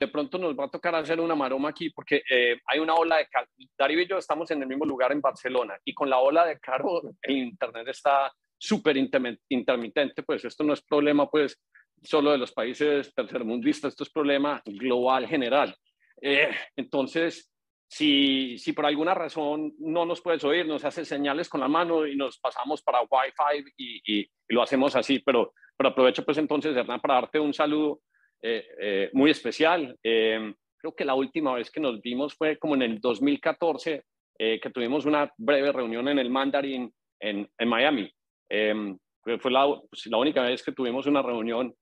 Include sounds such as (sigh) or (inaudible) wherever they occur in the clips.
de pronto nos va a tocar hacer una maroma aquí porque eh, hay una ola de calor. Darío y yo estamos en el mismo lugar en Barcelona y con la ola de calor el internet está súper intermitente, pues esto no es problema pues solo de los países tercermundistas, esto es problema global general. Eh, entonces, si, si por alguna razón no nos puedes oír, nos hace señales con la mano y nos pasamos para Wi-Fi y, y, lo hacemos así, pero, pero aprovecho pues entonces, Hernán, para darte un saludo eh, eh, muy especial. Eh, creo que la última vez que nos vimos fue como en el 2014, que tuvimos una breve reunión en el Mandarin en, en Miami. fue la, pues, la, única vez que tuvimos una reunión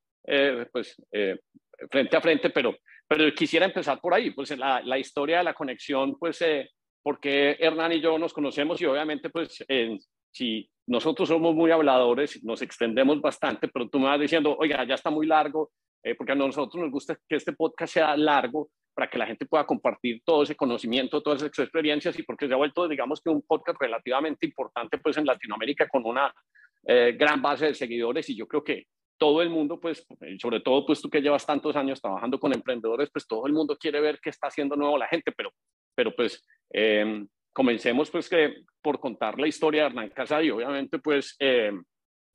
pues, frente a frente, pero, pero quisiera empezar por ahí, pues la, la historia de la conexión, pues porque Hernán y yo nos conocemos y obviamente pues si nosotros somos muy habladores, nos extendemos bastante, pero tú me vas diciendo, oiga, ya está muy largo, eh, porque a nosotros nos gusta que este podcast sea largo para que la gente pueda compartir todo ese conocimiento, todas esas experiencias y porque se ha vuelto, digamos que un podcast relativamente importante pues en Latinoamérica con una eh, gran base de seguidores y yo creo que todo el mundo, pues, sobre todo pues tú que llevas tantos años trabajando con emprendedores, pues todo el mundo quiere ver qué está haciendo nuevo la gente, pero, pero pues em, comencemos pues que por contar la historia de Hernán Casado y obviamente pues em,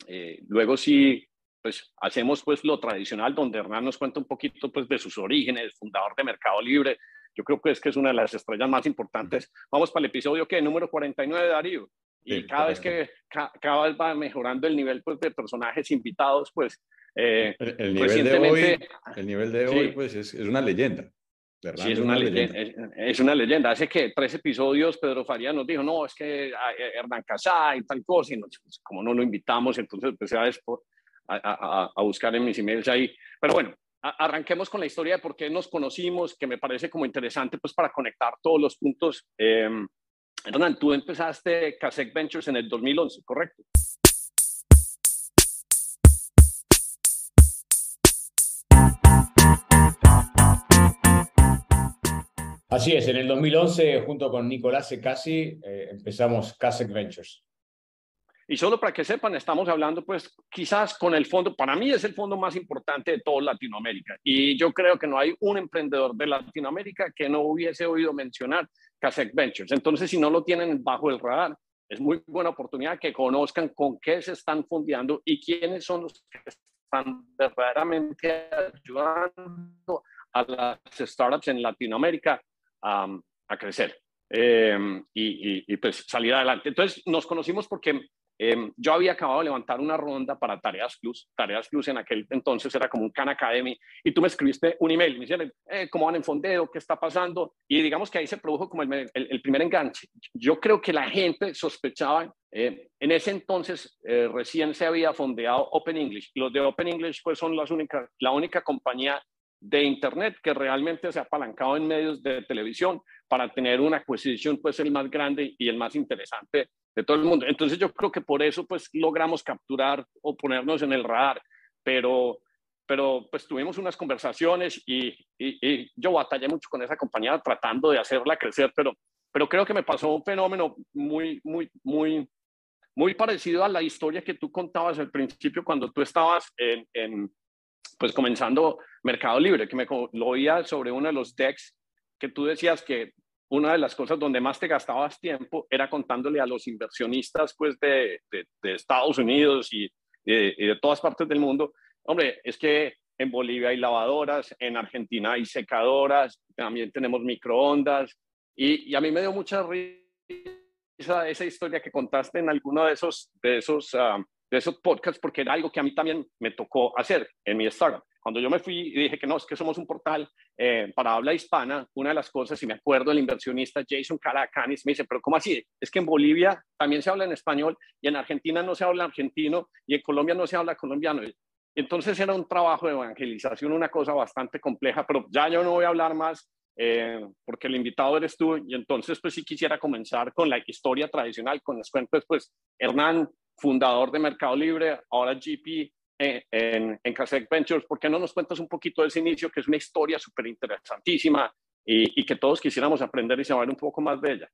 eh, luego sí pues hacemos pues lo tradicional donde Hernán nos cuenta un poquito pues de sus orígenes, fundador de Mercado Libre. Yo creo que es que es una de las estrellas más importantes. Vamos para el episodio que número 49 de Darío. Y cada vez que cada vez va mejorando el nivel pues, de personajes invitados, pues eh, el, nivel de hoy, el nivel de hoy pues es, es una leyenda. Sí, es una, leyenda, Es, una leyenda. Hace que tres episodios Pedro Faría nos dijo, no, es que Hernán Casá y tal cosa, y pues, como no lo invitamos, entonces empecé a, buscar en mis emails ahí. Pero bueno, arranquemos con la historia de por qué nos conocimos, que me parece como interesante pues para conectar todos los puntos. Eh, Hernán, tú empezaste Casec Ventures en el 2011, ¿correcto? Así es, en el 2011, junto con Nicolás Secasi, eh, empezamos Casec Ventures. Y solo para que sepan, estamos hablando pues quizás con el fondo, para mí es el fondo más importante de toda Latinoamérica. Y yo creo que no hay un emprendedor de Latinoamérica que no hubiese oído mencionar Casec Ventures. Entonces, si no lo tienen bajo el radar, es muy buena oportunidad que conozcan con qué se están fondeando y quiénes son los que están verdaderamente ayudando a las startups en Latinoamérica a crecer eh, y, y, pues salir adelante. Entonces nos conocimos porque Em, yo había acabado de levantar una ronda para Tareas Plus. Tareas Plus en aquel entonces era como un Khan Academy. Y tú me escribiste un email, me dijeron, eh, ¿cómo van en fondeo? ¿Qué está pasando? Y digamos que ahí se produjo como el, el, primer enganche. Yo creo que la gente sospechaba, eh, en ese entonces eh, recién se había fondeado Open English. Los de Open English pues son las únicas, la única compañía de Internet que realmente se ha apalancado en medios de televisión para tener una adquisición pues el más grande y el más interesante de todo el mundo. Entonces yo creo que por eso pues logramos capturar o ponernos en el radar, pero, pero pues tuvimos unas conversaciones y, y, yo batallé mucho con esa compañía tratando de hacerla crecer, pero, pero creo que me pasó un fenómeno muy, muy, muy, muy parecido a la historia que tú contabas al principio cuando tú estabas en, en pues comenzando Mercado Libre, que me lo oía sobre uno de los decks que tú decías que una de las cosas donde más te gastabas tiempo era contándole a los inversionistas pues de, de, Estados Unidos y, de todas partes del mundo, hombre, es que en Bolivia hay lavadoras, en Argentina hay secadoras, también tenemos microondas y, y a mí me dio mucha risa esa historia que contaste en alguno de esos, de esos, ah, de esos podcasts porque era algo que a mí también me tocó hacer en mi startup. Cuando yo me fui y dije que no, es que somos un portal eh, para habla hispana, una de las cosas, y me acuerdo el inversionista Jason Caracanis, me dice, pero ¿cómo así? Es que en Bolivia también se habla en español y en Argentina no se habla argentino y en Colombia no se habla colombiano. Entonces era un trabajo de evangelización, una cosa bastante compleja, pero ya yo no voy a hablar más eh, porque el invitado eres tú y entonces pues sí quisiera comenzar con la historia tradicional, con las cuentas, pues Hernán, fundador de Mercado Libre, ahora GP en, en Casec Ventures. ¿Por qué no nos cuentas un poquito de ese inicio, que es una historia súper interesantísima y, que todos quisiéramos aprender y saber un poco más de ella?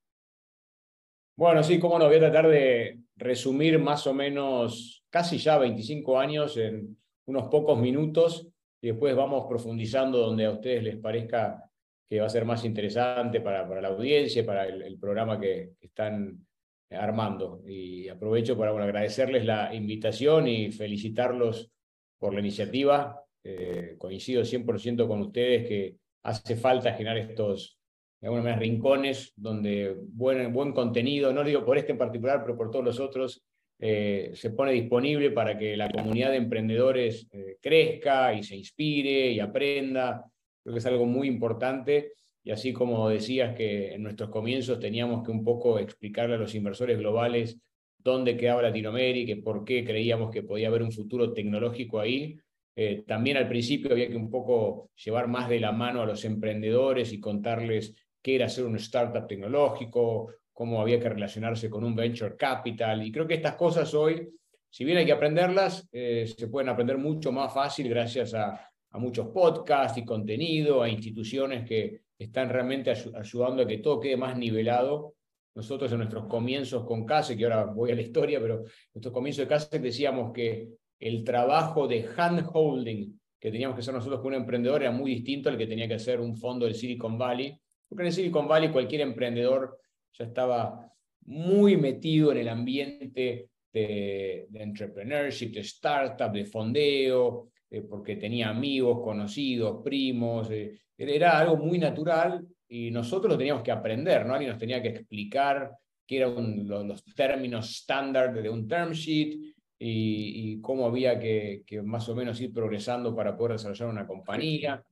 Bueno, sí, cómo no, voy a tratar de resumir más o menos casi ya 25 años en unos pocos minutos. y después vamos profundizando donde a ustedes les parezca que va a ser más interesante para, para la audiencia, para el, programa que, están armando. Y aprovecho para agradecerles la invitación y felicitarlos por la iniciativa. Eh, coincido 100% con ustedes que hace falta generar estos de alguna manera, rincones donde buen, buen contenido, no digo por este en particular, pero por todos los otros, eh, se pone disponible para que la comunidad de emprendedores eh, crezca y se inspire y aprenda. Creo que es algo muy importante. Y así como decías que en nuestros comienzos teníamos que un poco explicarle a los inversores globales dónde quedaba Latinoamérica y por qué creíamos que podía haber un futuro tecnológico ahí, eh, también al principio había que un poco llevar más de la mano a los emprendedores y contarles qué era ser un startup tecnológico, cómo había que relacionarse con un venture capital. Y creo que estas cosas hoy, si bien hay que aprenderlas, eh, se pueden aprender mucho más fácil gracias a, muchos podcasts y contenido, a instituciones que están realmente ayudando a que todo quede más nivelado. Nosotros en nuestros comienzos con CASE, que ahora voy a la historia, pero en nuestros comienzos de CASE decíamos que el trabajo de hand-holding que teníamos que hacer nosotros con un emprendedor era muy distinto al que tenía que hacer un fondo del Silicon Valley porque en el Silicon Valley cualquier emprendedor ya estaba muy metido en el ambiente de, entrepreneurship, de startup, de fondeo, eh, porque tenía amigos, conocidos, primos. Eh, era algo muy natural y nosotros lo teníamos que aprender, ¿no? Alguien nos tenía que explicar qué eran los, términos estándar de un term sheet y, cómo había que, que, más o menos ir progresando para poder desarrollar una compañía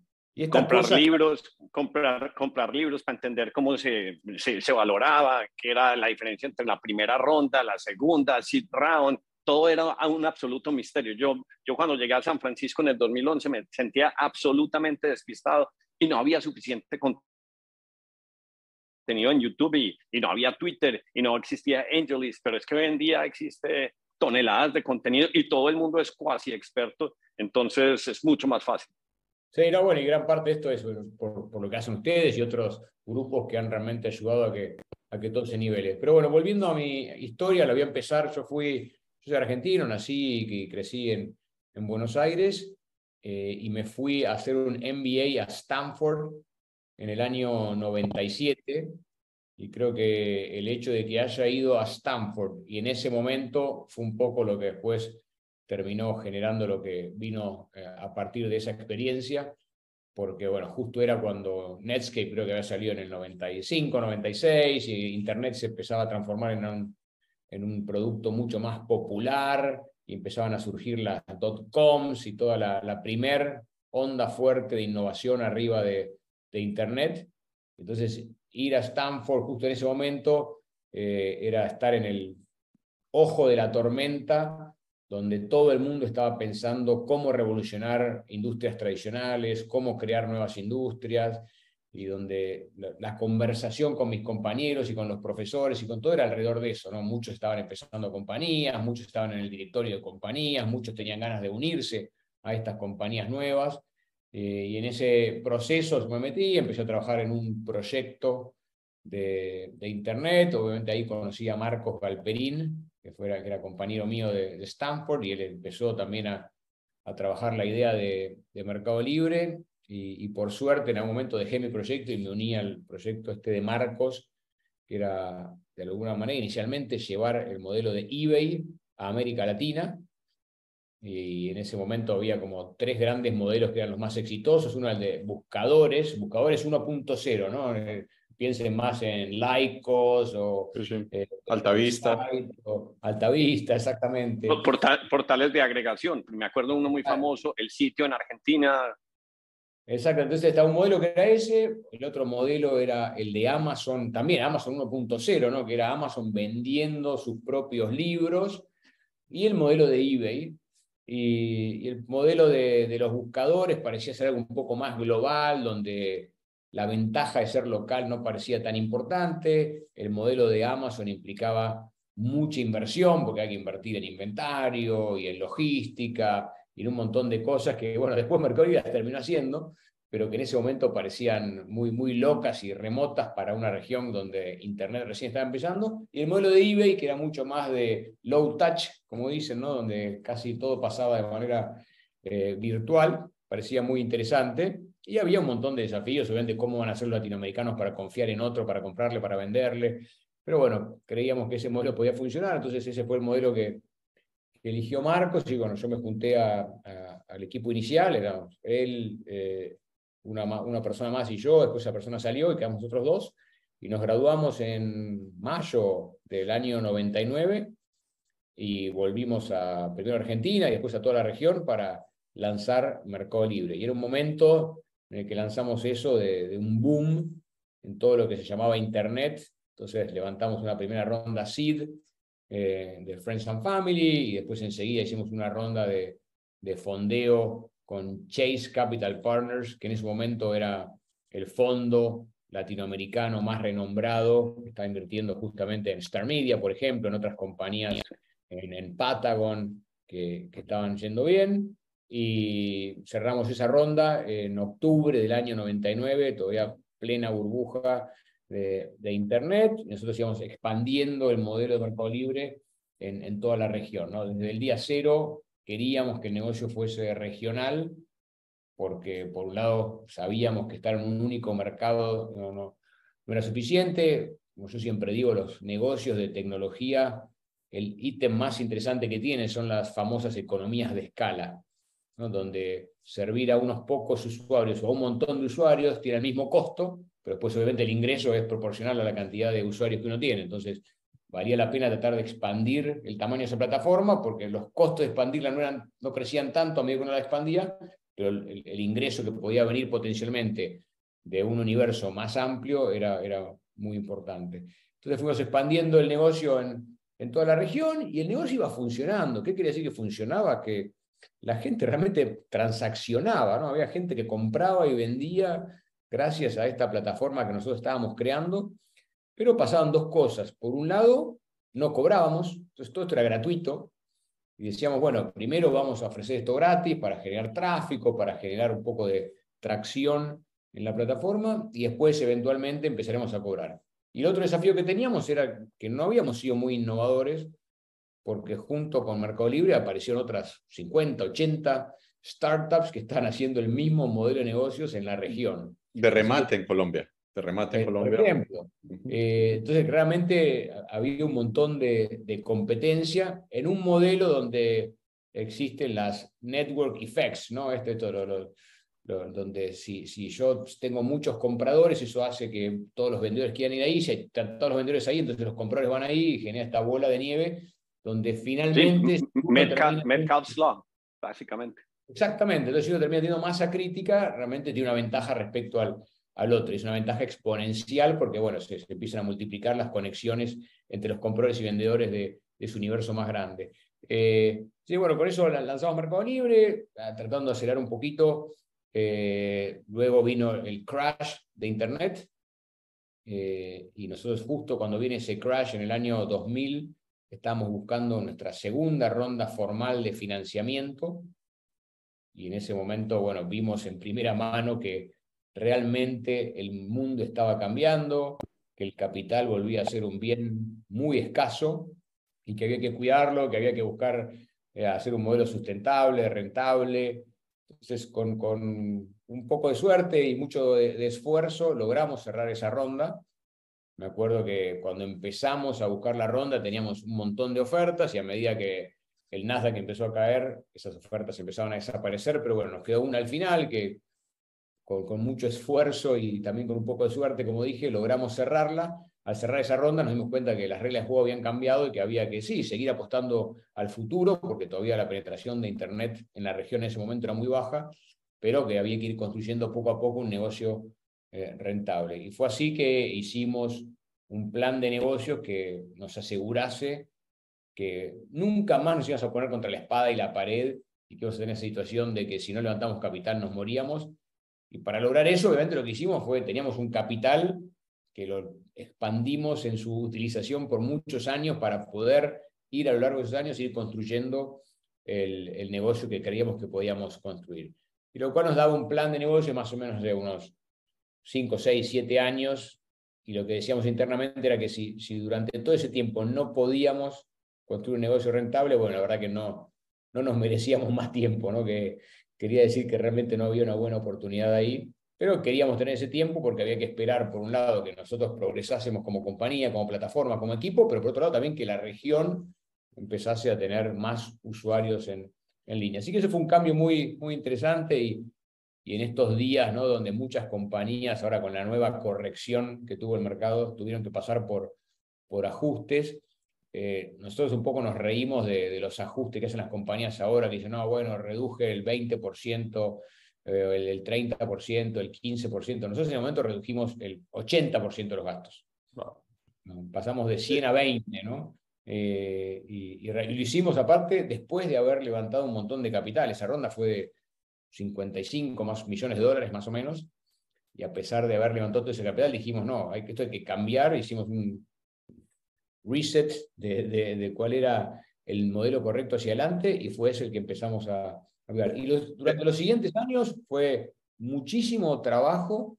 comprar libros, comprar, comprar libros para entender cómo se, se, valoraba, qué era la diferencia entre la primera ronda, la segunda, seed round, todo era un absoluto misterio. Yo, yo cuando llegué a San Francisco en el 2011 me sentía absolutamente despistado y no había suficiente contenido en YouTube y, y no había Twitter y no existía AngelList, pero es que hoy en día existe toneladas de contenido y todo el mundo es cuasi experto, entonces es mucho más fácil. Sí, no, bueno, y gran parte de esto es por, por, lo que hacen ustedes y otros grupos que han realmente ayudado a que, a que todo se nivele. Pero bueno, volviendo a mi historia, la voy a empezar. Yo fui, soy argentino, nací y crecí en, en Buenos Aires eh, y me fui a hacer un MBA a Stanford en el año 97. Y creo que el hecho de que haya ido a Stanford y en ese momento fue un poco lo que después terminó generando lo que vino eh, a partir de esa experiencia, porque bueno, justo era cuando Netscape creo que había salido en el 95, 96, y Internet se empezaba a transformar en un, en un producto mucho más popular, y empezaban a surgir las dot-coms y toda la, la primer onda fuerte de innovación arriba de, de Internet. Entonces, ir a Stanford justo en ese momento eh, era estar en el ojo de la tormenta donde todo el mundo estaba pensando cómo revolucionar industrias tradicionales, cómo crear nuevas industrias, y donde la, conversación con mis compañeros y con los profesores y con todo era alrededor de eso, ¿no? Muchos estaban empezando compañías, muchos estaban en el directorio de compañías, muchos tenían ganas de unirse a estas compañías nuevas, eh, y en ese proceso me metí, empecé a trabajar en un proyecto de, de Internet, obviamente ahí conocí a Marcos Galperín, que, fuera, que era compañero mío de, Stanford, y él empezó también a, a trabajar la idea de, de Mercado Libre, y, por suerte en algún momento dejé mi proyecto y me uní al proyecto este de Marcos, que era de alguna manera inicialmente llevar el modelo de eBay a América Latina, y en ese momento había como tres grandes modelos que eran los más exitosos. Uno el de buscadores, buscadores 1.0, ¿no? Eh, piensen más en laicos o eh, Altavista. Altavista, exactamente. portales de agregación. Me acuerdo uno muy famoso, el sitio en Argentina. Exacto, entonces estaba un modelo que era ese, el otro modelo era el de Amazon, también Amazon 1.0, ¿no? que era Amazon vendiendo sus propios libros, y el modelo de eBay. Y, el modelo de, de los buscadores parecía ser algo un poco más global, donde la ventaja de ser local no parecía tan importante, el modelo de Amazon implicaba mucha inversión, porque hay que invertir en inventario y en logística y en un montón de cosas que, bueno, (laughs) después Mercado Libre terminó haciendo, pero que en ese momento parecían muy, muy locas y remotas para una región donde Internet recién estaba empezando, y el modelo de eBay, que era mucho más de low touch, como dicen, ¿no? donde casi todo pasaba de manera eh, virtual, parecía muy interesante y había un montón de desafíos, obviamente, cómo van a ser los latinoamericanos para confiar en otro, para comprarle, para venderle. Pero bueno, creíamos que ese modelo podía funcionar, entonces ese fue el modelo que, eligió Marcos y bueno, yo me junté al equipo inicial, éramos él, eh, una, persona más y yo, después esa persona salió y quedamos nosotros dos y nos graduamos en mayo del año 99 y volvimos a primero a Argentina y después a toda la región para lanzar Mercado Libre. Y era un momento en el que lanzamos eso de, un boom en todo lo que se llamaba Internet. Entonces levantamos una primera ronda seed eh, de Friends and Family y después enseguida hicimos una ronda de, de fondeo con Chase Capital Partners, que en ese momento era el fondo latinoamericano más renombrado, que estaba invirtiendo justamente en Star Media, por ejemplo, en otras compañías, en, en Patagon, que, que, estaban yendo bien. Y cerramos esa ronda en octubre del año 99, todavía plena burbuja de, Internet. Nosotros íbamos expandiendo el modelo de mercado libre en, en toda la región. ¿no? Desde el día cero queríamos que el negocio fuese regional, porque por un lado sabíamos que estar en un único mercado no, no, no era suficiente. Como yo siempre digo, los negocios de tecnología, el ítem más interesante que tienen son las famosas economías de escala donde servir a unos pocos usuarios o a un montón de usuarios tiene el mismo costo, pero después obviamente el ingreso es proporcional a la cantidad de usuarios que uno tiene. Entonces, valía la pena tratar de expandir el tamaño de esa plataforma porque los costos de expandirla no, eran, no crecían tanto a medida que uno la expandía, pero el, ingreso que podía venir potencialmente de un universo más amplio era, era muy importante. Entonces fuimos expandiendo el negocio en, en toda la región y el negocio iba funcionando. ¿Qué quería decir que funcionaba? Que la gente realmente transaccionaba, ¿no? Había gente que compraba y vendía gracias a esta plataforma que nosotros estábamos creando, pero pasaban dos cosas. Por un lado, no cobrábamos, entonces todo esto era gratuito, y decíamos, bueno, primero vamos a ofrecer esto gratis para generar tráfico, para generar un poco de tracción en la plataforma, y después eventualmente empezaremos a cobrar. Y el otro desafío que teníamos era que no habíamos sido muy innovadores porque junto con Mercado Libre aparecieron otras 50, 80 startups que están haciendo el mismo modelo de negocios en la región. De remate en Colombia. De remate en eh, Colombia. Por ejemplo. Eh, entonces, realmente había un montón de, de, competencia en un modelo donde existen las network effects, ¿no? Este, todo lo, lo, donde si, si yo tengo muchos compradores, eso hace que todos los vendedores quieran ir ahí, si están todos los vendedores ahí, entonces los compradores van ahí y genera esta bola de nieve donde finalmente... Sí, Law, básicamente. Exactamente, entonces si uno termina teniendo masa crítica, realmente tiene una ventaja respecto al, al otro, es una ventaja exponencial porque, bueno, se, empiezan a multiplicar las conexiones entre los compradores y vendedores de, de su universo más grande. Eh, sí, bueno, por eso lanzamos Mercado Libre, ah, tratando de acelerar un poquito. Eh, luego vino el crash de Internet, eh, y nosotros justo cuando viene ese crash en el año 2000, Estábamos buscando nuestra segunda ronda formal de financiamiento y en ese momento, bueno, vimos en primera mano que realmente el mundo estaba cambiando, que el capital volvía a ser un bien muy escaso y que había que cuidarlo, que había que buscar eh, hacer un modelo sustentable, rentable. Entonces, con, con un poco de suerte y mucho de esfuerzo, logramos cerrar esa ronda me acuerdo que cuando empezamos a buscar la ronda teníamos un montón de ofertas y a medida que el Nasdaq empezó a caer, esas ofertas empezaban a desaparecer, pero bueno, nos quedó una al final que con, con, mucho esfuerzo y también con un poco de suerte, como dije, logramos cerrarla. Al cerrar esa ronda nos dimos cuenta que las reglas de juego habían cambiado y que había que, sí, seguir apostando al futuro, porque todavía la penetración de Internet en la región en ese momento era muy baja, pero que había que ir construyendo poco a poco un negocio eh, rentable. Y fue así que hicimos un plan de negocios que nos asegurase que nunca más nos íbamos a poner contra la espada y la pared y que íbamos a tener esa situación de que si no levantamos capital nos moríamos. Y para lograr eso, obviamente lo que hicimos fue, teníamos un capital que lo expandimos en su utilización por muchos años para poder ir a lo largo de esos años ir construyendo el, el negocio que creíamos que podíamos construir. Y lo cual nos daba un plan de negocio más o menos de unos 5, 6, 7 años, y lo que decíamos internamente era que si, si durante todo ese tiempo no podíamos construir un negocio rentable, bueno, la verdad que no, no nos (laughs) merecíamos más tiempo, ¿no? Que, quería decir que realmente no había una buena oportunidad ahí, pero queríamos tener ese tiempo porque había que esperar, por un lado, que nosotros progresásemos como compañía, como plataforma, como equipo, pero por otro lado también que la región empezase a tener más usuarios en, en línea. Así que ese fue un cambio muy, muy interesante y, y en estos días, ¿no? donde muchas compañías, ahora con la nueva corrección que tuvo el mercado, tuvieron que pasar por, por ajustes, eh, nosotros un poco nos reímos de, de, los ajustes que hacen las compañías ahora, que dicen, no, bueno, reduje el 20%, eh, el, el, 30%, el 15%. Nosotros en ese momento redujimos el 80% de los gastos. Wow. Pasamos de 100 a 20, ¿no? Eh, y, y, y, lo hicimos aparte después de haber levantado un montón de capital. Esa ronda fue de 55 más millones de dólares más o menos. Y a pesar de haber levantado todo ese capital, dijimos, no, hay, esto hay que cambiar. Hicimos un reset de, de, cuál era el modelo correcto hacia adelante y fue ese el que empezamos a, ver. Y los, durante los siguientes años fue muchísimo trabajo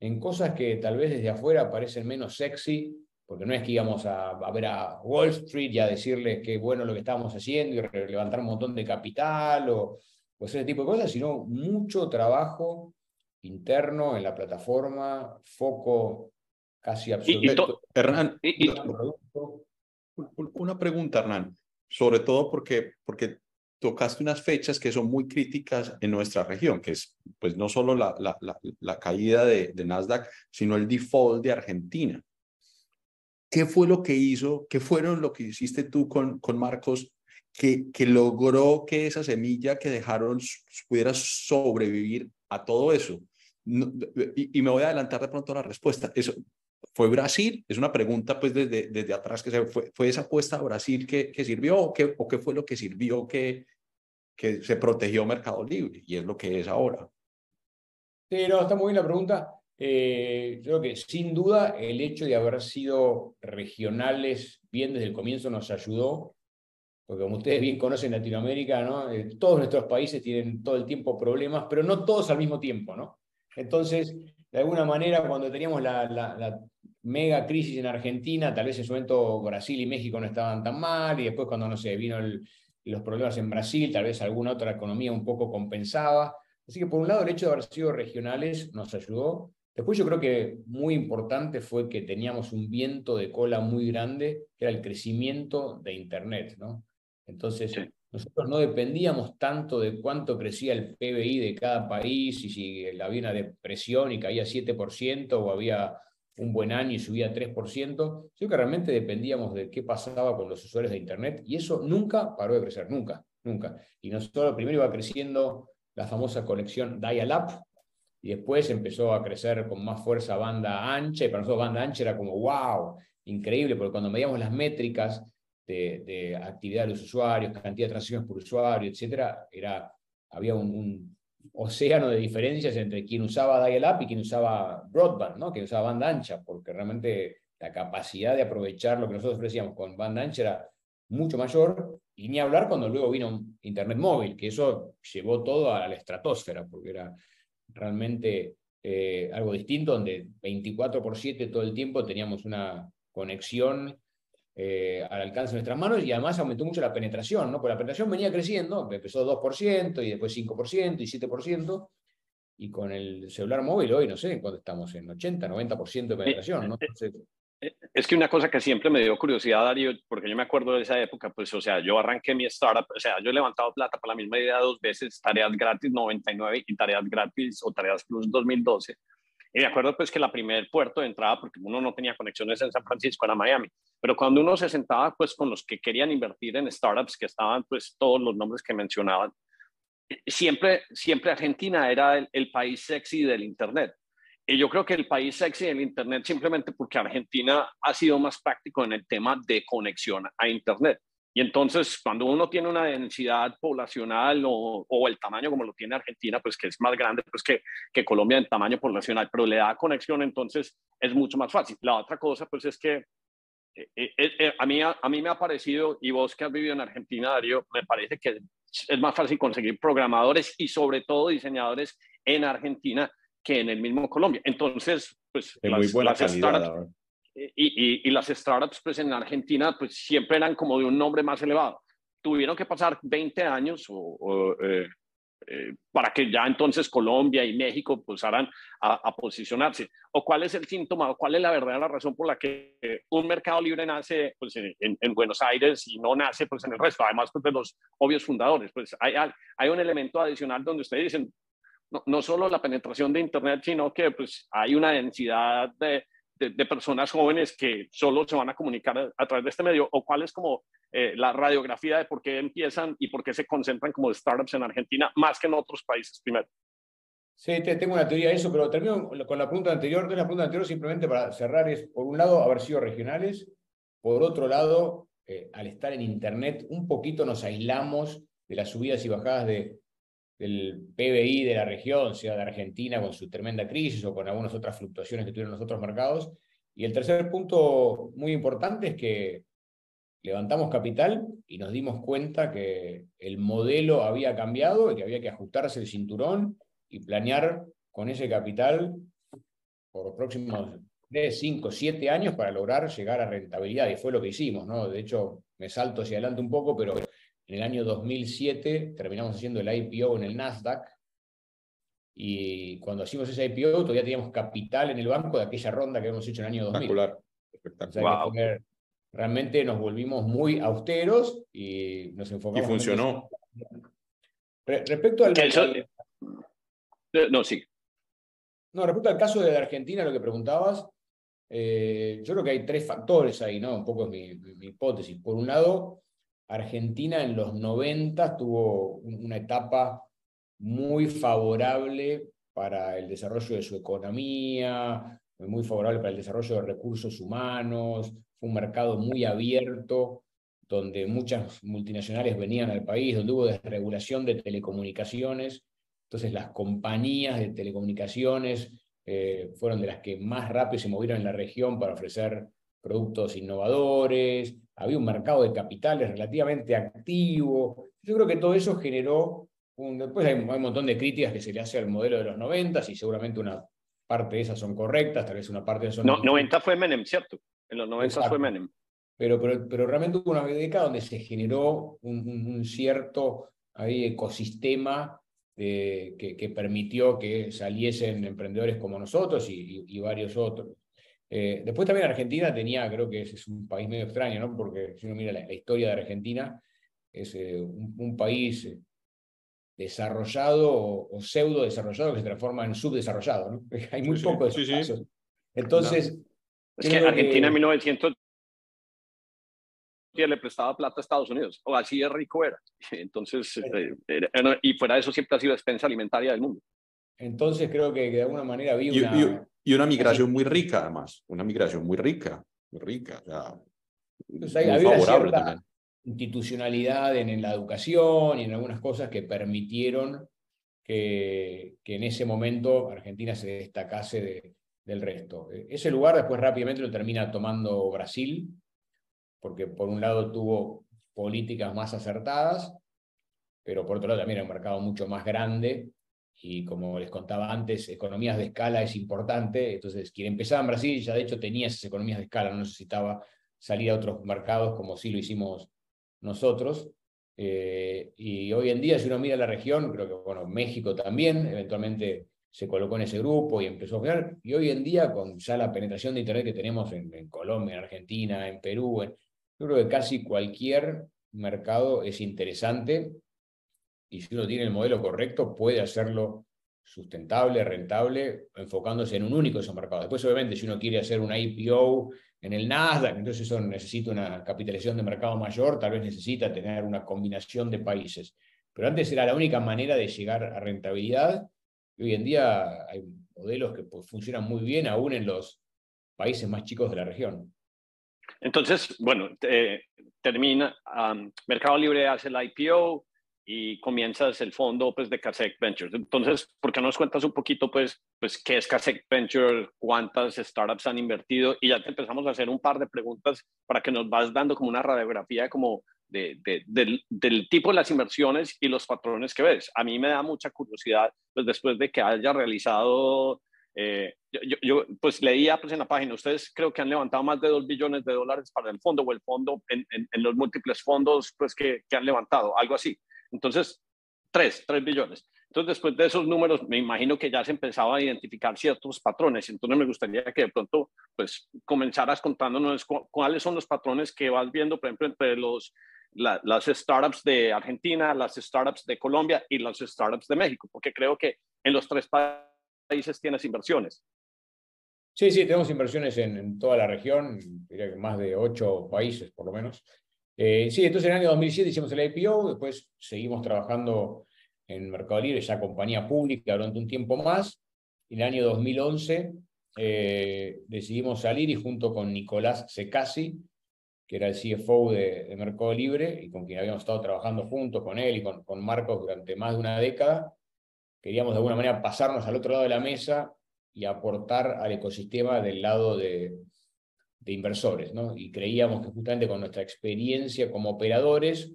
en cosas que tal vez desde afuera parecen menos sexy, porque no es que íbamos a, a ver a Wall Street y a decirles qué bueno lo que estábamos haciendo y levantar un montón de capital o, o ese tipo de cosas, sino mucho trabajo interno en la plataforma, foco casi absoluto. Y, y Hernán, y, una pregunta, Hernán, sobre todo porque, porque tocaste unas fechas que son muy críticas en nuestra región, que es pues no solo la, la, la, la caída de, de, Nasdaq, sino el default de Argentina. ¿Qué fue lo que hizo? ¿Qué fueron lo que hiciste tú con, con Marcos que, logró que esa semilla que dejaron pudiera sobrevivir a todo eso? Y, me voy a adelantar de pronto a la respuesta. Eso, ¿Fue Brasil? Es una pregunta pues desde, desde atrás que fue, fue esa apuesta a Brasil que, que sirvió o qué, o qué fue lo que sirvió que, que se protegió Mercado Libre y es lo que es ahora. Sí, no, está muy bien la pregunta. Eh, creo que sin duda el hecho de haber sido regionales bien desde el comienzo nos ayudó, porque como ustedes bien conocen Latinoamérica, ¿no? Eh, todos nuestros países tienen todo el tiempo problemas, pero no todos al mismo tiempo, ¿no? Entonces, de alguna manera, cuando teníamos la, la, la, mega crisis en Argentina, tal vez en su momento Brasil y México no estaban tan mal, y después cuando, no sé, vino el, los problemas en Brasil, tal vez alguna otra economía un poco compensaba. Así que por un lado el hecho de haber sido regionales nos ayudó. Después yo creo que muy importante fue que teníamos un viento de cola muy grande, que era el crecimiento de Internet, ¿no? Entonces, sí. Nosotros no dependíamos tanto de cuánto crecía el PBI de cada país y si había una depresión y caía 7% o había un buen año y subía 3%, sino que realmente dependíamos de qué pasaba con los usuarios de Internet y eso nunca paró de crecer, nunca, nunca. Y nosotros primero iba creciendo la famosa conexión dial-up y después empezó a crecer con más fuerza banda ancha y para nosotros banda ancha era como wow, increíble, porque cuando medíamos las métricas de, de, actividad de los usuarios, cantidad de transacciones por usuario, etcétera, era, había un, océano de diferencias entre quien usaba dial-up y quien usaba broadband, ¿no? quien usaba banda ancha, porque realmente la capacidad de aprovechar lo que nosotros ofrecíamos con banda ancha era mucho mayor, y ni hablar cuando luego vino Internet móvil, que eso llevó todo a la estratosfera, porque era realmente eh, algo distinto, donde 24 por 7 todo el tiempo teníamos una conexión eh, al alcance de nuestras manos y además aumentó mucho la penetración, ¿no? Porque la penetración venía creciendo, empezó 2% y después 5% y 7%, y con el celular móvil hoy, no sé, cuando estamos en 80, 90% de penetración, ¿no? Entonces, es que una cosa que siempre me dio curiosidad, Darío, porque yo me acuerdo de esa época, pues, o sea, yo arranqué mi startup, o sea, yo he levantado plata para la misma idea dos veces, tareas gratis 99 y tareas gratis o tareas plus 2012. Y me acuerdo pues que la primer puerto de entrada, porque uno no tenía conexiones en San Francisco, era Miami, pero cuando uno se sentaba pues con los que querían invertir en startups, que estaban pues todos los nombres que mencionaban, siempre, siempre Argentina era el, el país sexy del Internet. Y yo creo que el país sexy del Internet simplemente porque Argentina ha sido más práctico en el tema de conexión a Internet. Y entonces, cuando uno tiene una densidad poblacional o, o, el tamaño como lo tiene Argentina, pues que es más grande pues que, que Colombia en tamaño poblacional, pero le da conexión, entonces es mucho más fácil. La otra cosa, pues es que eh, eh, eh, a, mí, a, a, mí me ha parecido, y vos que has vivido en Argentina, Darío, me parece que es más fácil conseguir programadores y sobre todo diseñadores en Argentina que en el mismo Colombia. Entonces, pues de las, muy buena las calidad, y, y, y, las startups pues en Argentina pues siempre eran como de un nombre más elevado. Tuvieron que pasar 20 años o, o, eh, eh, para que ya entonces Colombia y México pues a, a, posicionarse? ¿O cuál es el síntoma o cuál es la verdadera razón por la que un mercado libre nace pues, en, en, Buenos Aires y no nace pues, en el resto? Además pues, de los obvios fundadores. Pues hay, hay un elemento adicional donde ustedes dicen, no, no, solo la penetración de Internet, sino que pues, hay una densidad de, de, personas jóvenes que solo se van a comunicar a, través de este medio, o cuál es como eh, la radiografía de por qué empiezan y por qué se concentran como startups en Argentina más que en otros países primero. Sí, tengo una teoría de eso, pero termino con la pregunta anterior. De la pregunta anterior, simplemente para cerrar, es por un lado haber sido regionales, por otro lado, eh, al estar en Internet, un poquito nos aislamos de las subidas y bajadas de, del PBI de la región, sea de Argentina con su tremenda crisis o con algunas otras fluctuaciones que tuvieron los otros mercados. Y el tercer punto muy importante es que levantamos capital y nos dimos cuenta que el modelo había cambiado y que había que ajustarse el cinturón y planear con ese capital por los próximos 3, 5, 7 años para lograr llegar a rentabilidad. Y fue lo que hicimos, ¿no? De hecho, me salto hacia adelante un poco, pero en el año 2007 terminamos haciendo el IPO en el Nasdaq y cuando hicimos ese IPO todavía teníamos capital en el banco de aquella ronda que habíamos hecho en el año 2000. Espectacular. Espectacular. realmente nos volvimos muy austeros y nos enfocamos. Y funcionó. respecto al. No, sí. No, respecto al caso de Argentina, lo que preguntabas, eh, yo creo que hay tres factores ahí, ¿no? Un poco es mi hipótesis. Por un lado, Argentina en los 90 tuvo una etapa muy favorable para el desarrollo de su economía, muy favorable para el desarrollo de recursos humanos, fue un mercado muy abierto, donde muchas multinacionales venían al país, donde hubo desregulación de telecomunicaciones, entonces las compañías de telecomunicaciones eh, fueron de las que más rápido se movieron en la región para ofrecer productos innovadores, había un mercado de capitales relativamente activo. Yo creo que todo eso generó, un, después hay, un montón de críticas que se le hace al modelo de los 90 y seguramente una parte de esas son correctas, tal vez una parte de esas son... No, 90 fue Menem, ¿cierto? En los 90 fue Menem. Pero, pero, pero, realmente hubo una década donde se generó un, cierto ahí, ecosistema que, que, permitió que saliesen emprendedores como nosotros y, y varios otros. Eh, después también Argentina tenía, creo que es, un país medio extraño, ¿no? porque si uno mira la, historia de Argentina, es eh, un, país eh, desarrollado o, pseudo desarrollado que se transforma en subdesarrollado. ¿no? (laughs) Hay muy poco de esos Entonces... Es que Argentina en 1900 le prestaba plata a Estados Unidos, o así de rico era. (laughs) Entonces, y fuera de eso siempre ha sido despensa alimentaria del mundo. Entonces creo que, de alguna manera había una... Y una migración muy rica, además, una migración muy rica, muy rica. Había cierta institucionalidad en, la educación y en algunas cosas que permitieron que, que en ese momento Argentina se destacase del resto. E, ese lugar después rápidamente lo termina tomando Brasil, porque por un lado tuvo políticas más acertadas, pero por otro lado también era un mercado mucho más grande y como les contaba antes, economías de escala es importante, entonces quien empezaba en Brasil ya de hecho tenía esas economías de escala, no necesitaba salir a otros mercados como sí lo hicimos nosotros. Eh, y hoy en día, si uno mira la región, creo que bueno, México también eventualmente se colocó en ese grupo y empezó a jugar. Y hoy en día, con ya la penetración de Internet que tenemos en, Colombia, en Argentina, en Perú, yo creo que casi cualquier mercado es interesante y si uno tiene el modelo correcto, puede hacerlo sustentable, rentable, enfocándose en un único de esos mercados. Después, obviamente, si uno quiere hacer una IPO en el Nasdaq, entonces eso necesita una capitalización de mercado mayor, tal vez necesita tener una combinación de países. Pero antes era la única manera de llegar a rentabilidad y hoy en día hay modelos que pues, funcionan muy bien aún en los países más chicos de la región. Entonces, bueno, termina, Mercado Libre hace el IPO, y comienzas el fondo pues, de Casec Ventures. Entonces, ¿por qué no nos cuentas un poquito pues, pues qué es Casec Ventures, cuántas startups han invertido? Y ya te empezamos a hacer un par de preguntas para que nos vas dando como una radiografía como de, del, del, tipo de las inversiones y los patrones que ves. A mí me da mucha curiosidad, pues después de que haya realizado, eh, yo, yo, pues leía pues en la página, ustedes creo que han levantado más de 2 billones de dólares para el fondo o el fondo en, en, en los múltiples fondos pues que, que han levantado, algo así. Entonces, tres, tres billones. Entonces, después de esos números, me imagino que ya se empezaba a identificar ciertos patrones. Entonces, me gustaría que de pronto, pues, comenzaras contándonos cuáles son los patrones que vas viendo, por ejemplo, entre los, las startups de Argentina, las startups de Colombia y las startups de México, porque creo que en los tres países tienes inversiones. Sí, sí, tenemos inversiones en, toda la región, diría más de ocho países por lo menos. Eh, sí, entonces en el año 2007 hicimos el IPO, después seguimos trabajando en Mercado Libre, ya compañía pública durante un tiempo más. En el año 2011 eh, decidimos salir y junto con Nicolás Secasi, que era el CFO de, Mercado Libre y con quien habíamos estado trabajando juntos con él y con Marcos durante más de una década, queríamos de alguna manera pasarnos al otro lado de la mesa y aportar al ecosistema del lado de, inversores. ¿no? Y creíamos que justamente con nuestra experiencia como operadores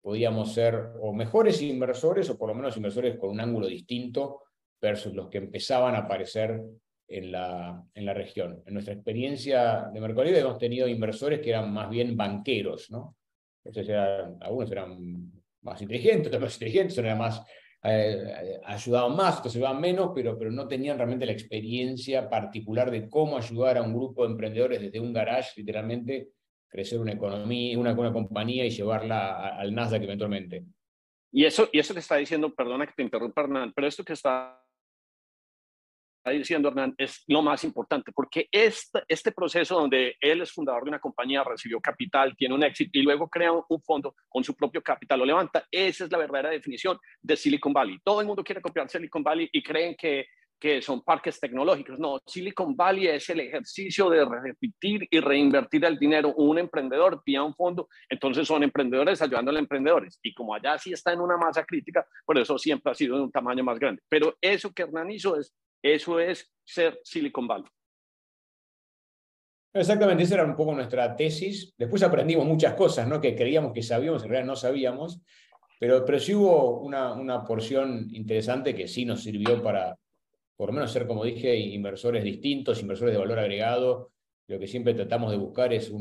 podíamos ser o mejores inversores o por lo menos inversores con un ángulo distinto versus los que empezaban a aparecer en la, en la región. En nuestra experiencia de Mercado hemos tenido inversores que eran más bien banqueros, ¿no? Entonces algunos eran más inteligentes, otros más inteligentes, eran más eh, ayudaban más, otros ayudaban menos, pero, pero no tenían realmente la experiencia particular de cómo ayudar a un grupo de emprendedores desde un garage, literalmente, crecer una economía, una, una compañía y llevarla al Nasdaq eventualmente. Y eso, y eso que está diciendo, perdona que te interrumpa Hernán, pero esto que está diciendo Hernán es lo más importante, porque este, este proceso donde él es fundador de una compañía, recibió capital, tiene un éxito y luego crea un, fondo con su propio capital, lo levanta, esa es la verdadera definición de Silicon Valley. Todo el mundo quiere copiar Silicon Valley y creen que, que son parques tecnológicos. No, Silicon Valley es el ejercicio de repetir y reinvertir el dinero. Un emprendedor vía un fondo, entonces son emprendedores ayudando a emprendedores. Y como allá sí está en una masa crítica, por eso siempre ha sido de un tamaño más grande. Pero eso que Hernán hizo es eso es ser Silicon Valley. Exactamente, esa era un poco nuestra tesis. Después aprendimos muchas cosas, ¿no? Que creíamos que sabíamos, en realidad no sabíamos, pero, pero sí hubo una, una porción interesante que sí nos sirvió para, por lo menos ser, como dije, inversores distintos, inversores de valor agregado. Lo que siempre tratamos de buscar es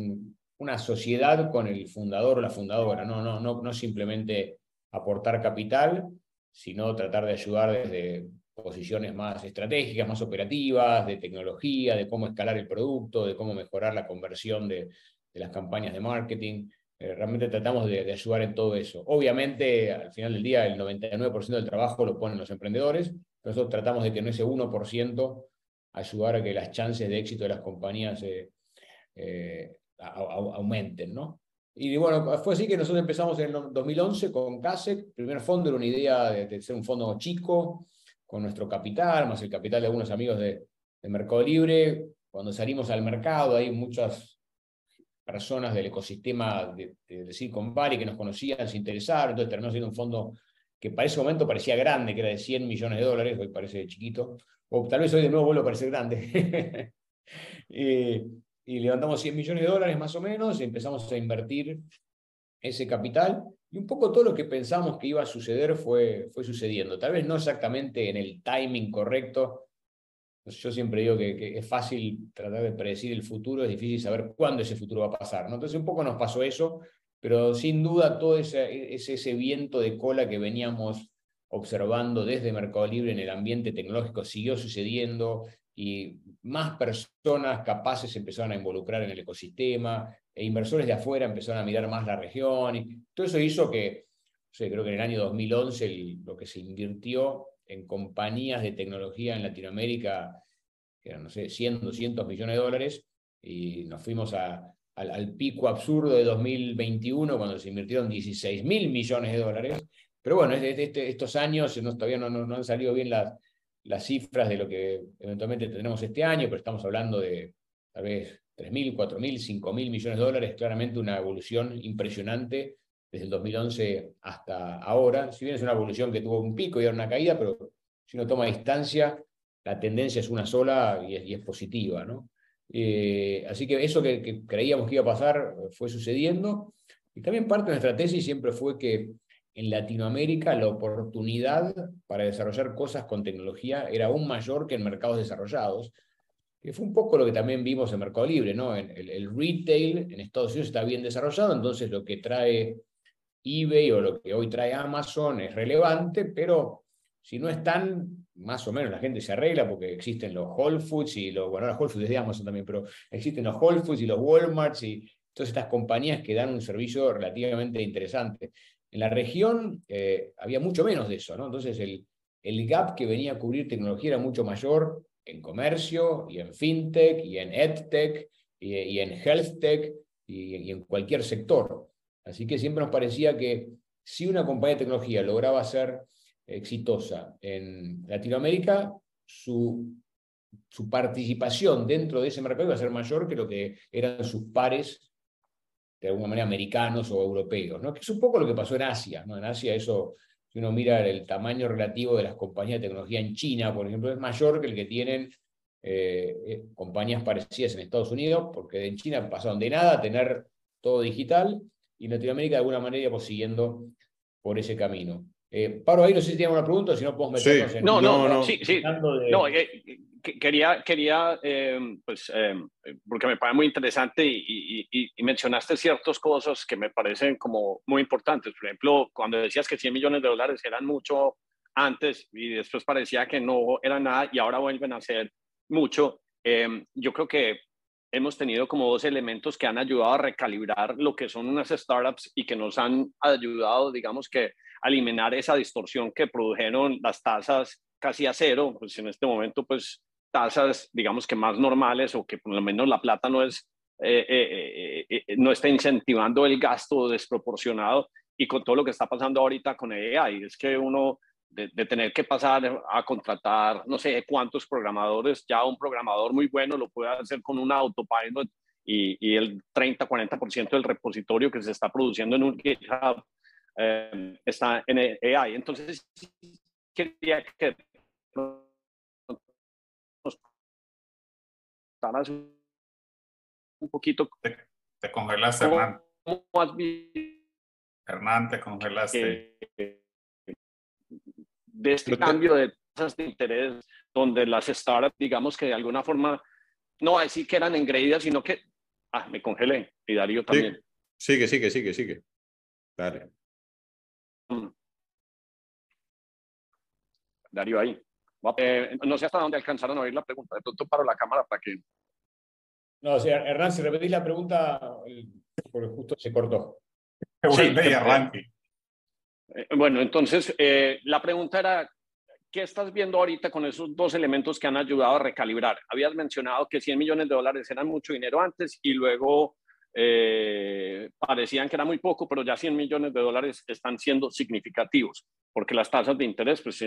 una sociedad con el fundador o la fundadora, no, no, no, no simplemente aportar capital, sino tratar de ayudar desde posiciones más estratégicas, más operativas, de tecnología, de cómo escalar el producto, de cómo mejorar la conversión de, las campañas de marketing. Eh, realmente tratamos de, ayudar en todo eso. Obviamente, al final del día, el 99% del trabajo lo ponen los emprendedores. Nosotros tratamos de que en ese 1% ayudar a que las chances de éxito de las compañías eh, eh, aumenten, ¿no? Y bueno, fue así que nosotros empezamos en el 2011 con CASEC. El primer fondo era una idea de ser un fondo chico, con nuestro capital, más el capital de algunos amigos de, Mercado Libre. Cuando salimos al mercado, hay muchas personas del ecosistema de, de, Silicon Valley que nos conocían, se interesaron, entonces terminó siendo un fondo que para ese momento parecía grande, que era de 100 millones de dólares, hoy parece chiquito, o tal vez hoy de nuevo vuelve a parecer grande. (laughs) y, levantamos 100 millones de dólares más o menos, y empezamos a invertir ese capital, y un poco todo lo que pensamos que iba a suceder fue, fue sucediendo. Tal vez no exactamente en el timing correcto. Yo siempre digo que, es fácil tratar de predecir el futuro, es difícil saber cuándo ese futuro va a pasar. Entonces un poco nos pasó eso, pero sin duda todo ese, ese viento de cola que veníamos observando desde Mercado Libre en el ambiente tecnológico siguió sucediendo y más personas capaces empezaron a involucrar en el ecosistema, e inversores de afuera empezaron a mirar más la región. Y todo eso hizo que, creo que en el año 2011 lo que se invirtió en compañías de tecnología en Latinoamérica, eran, no sé, 100, 200 millones de dólares, y nos fuimos a, al, pico absurdo de 2021, cuando se invirtieron 16 mil millones de dólares. Pero bueno, este, estos años todavía no, han salido bien las, las cifras de lo que eventualmente tendremos este año, pero estamos hablando de tal vez 3.000, 4.000, 5.000 millones de dólares, claramente una evolución impresionante desde el 2011 hasta ahora. Si bien es una evolución que tuvo un pico y ahora una caída, pero si uno toma distancia, la tendencia es una sola y es, positiva. ¿no? Eh, así que eso que, creíamos que iba a pasar fue sucediendo. Y también parte de nuestra tesis siempre fue que en Latinoamérica la oportunidad para desarrollar cosas con tecnología era aún mayor que en mercados desarrollados que fue un poco lo que también vimos en Mercado Libre, ¿no? El, el, retail en Estados Unidos está bien desarrollado, entonces lo que trae eBay o lo que hoy trae Amazon es relevante, pero si no están, más o menos la gente se arregla porque existen los Whole Foods y los, bueno, los Whole Foods es de Amazon también, pero existen los Whole Foods y los Walmarts y todas estas compañías que dan un servicio relativamente interesante. En la región eh, había mucho menos de eso, ¿no? Entonces el, el gap que venía a cubrir tecnología era mucho mayor en comercio y en fintech y en edtech y, y en healthtech y, y en cualquier sector. Así que siempre nos parecía que si una compañía de tecnología lograba ser exitosa en Latinoamérica, su, su participación dentro de ese mercado iba a ser mayor que lo que eran sus pares, de alguna manera americanos o europeos, ¿no? que es un poco lo que pasó en Asia. ¿no? En Asia eso, si uno mira el tamaño relativo de las compañías de tecnología en China, por ejemplo, es mayor que el que tienen eh, eh, compañías parecidas en Estados Unidos, porque en China pasaron de nada a tener todo digital y en Latinoamérica de alguna manera íbamos siguiendo por ese camino. Eh, Paro, ahí no sé si tiene una pregunta si no podemos meternos en... No, no, no, sí, sí. No, eh, quería, quería eh, pues, porque me parece muy interesante y, y, mencionaste ciertas cosas que me parecen como muy importantes. Por ejemplo, cuando decías que 100 millones de dólares eran mucho antes y después parecía que no era nada y ahora vuelven a ser mucho, yo creo que hemos tenido como dos elementos que han ayudado a recalibrar lo que son unas startups y que nos han ayudado, digamos que, a eliminar esa distorsión que produjeron las tasas casi a cero, pues en este momento, pues tasas, digamos que más normales o que por lo menos la plata no es, eh, eh, eh, no está incentivando el gasto desproporcionado y con todo lo que está pasando ahorita con AI, es que uno de, tener que pasar a contratar, no sé cuántos programadores, ya un programador muy bueno lo puede hacer con un autopilot y, y el 30-40% del repositorio que se está produciendo en un GitHub eh, está en AI. Entonces, quería que nos un poquito. Te, te congelaste, Hernán. Hernán, te congelaste de este cambio de tasas de interés, donde las startups, digamos que de alguna forma, no va a decir que eran engreídas, sino que, ah, me congelé, y Darío también. Sigue, sigue, sigue, sigue. Dale. Mm. Darío ahí. Eh, no sé hasta dónde alcanzaron a oír la pregunta. De pronto paro la cámara para que. No, o sea, Hernán, si repetís la pregunta, porque justo se cortó. Sí, arranque. Eh, bueno, entonces eh, la pregunta era, ¿qué estás viendo ahorita con esos dos elementos que han ayudado a recalibrar? Habías mencionado que 100 millones de dólares eran mucho dinero antes y luego eh, parecían que era muy poco, pero ya 100 millones de dólares están siendo significativos porque las tasas de interés pues,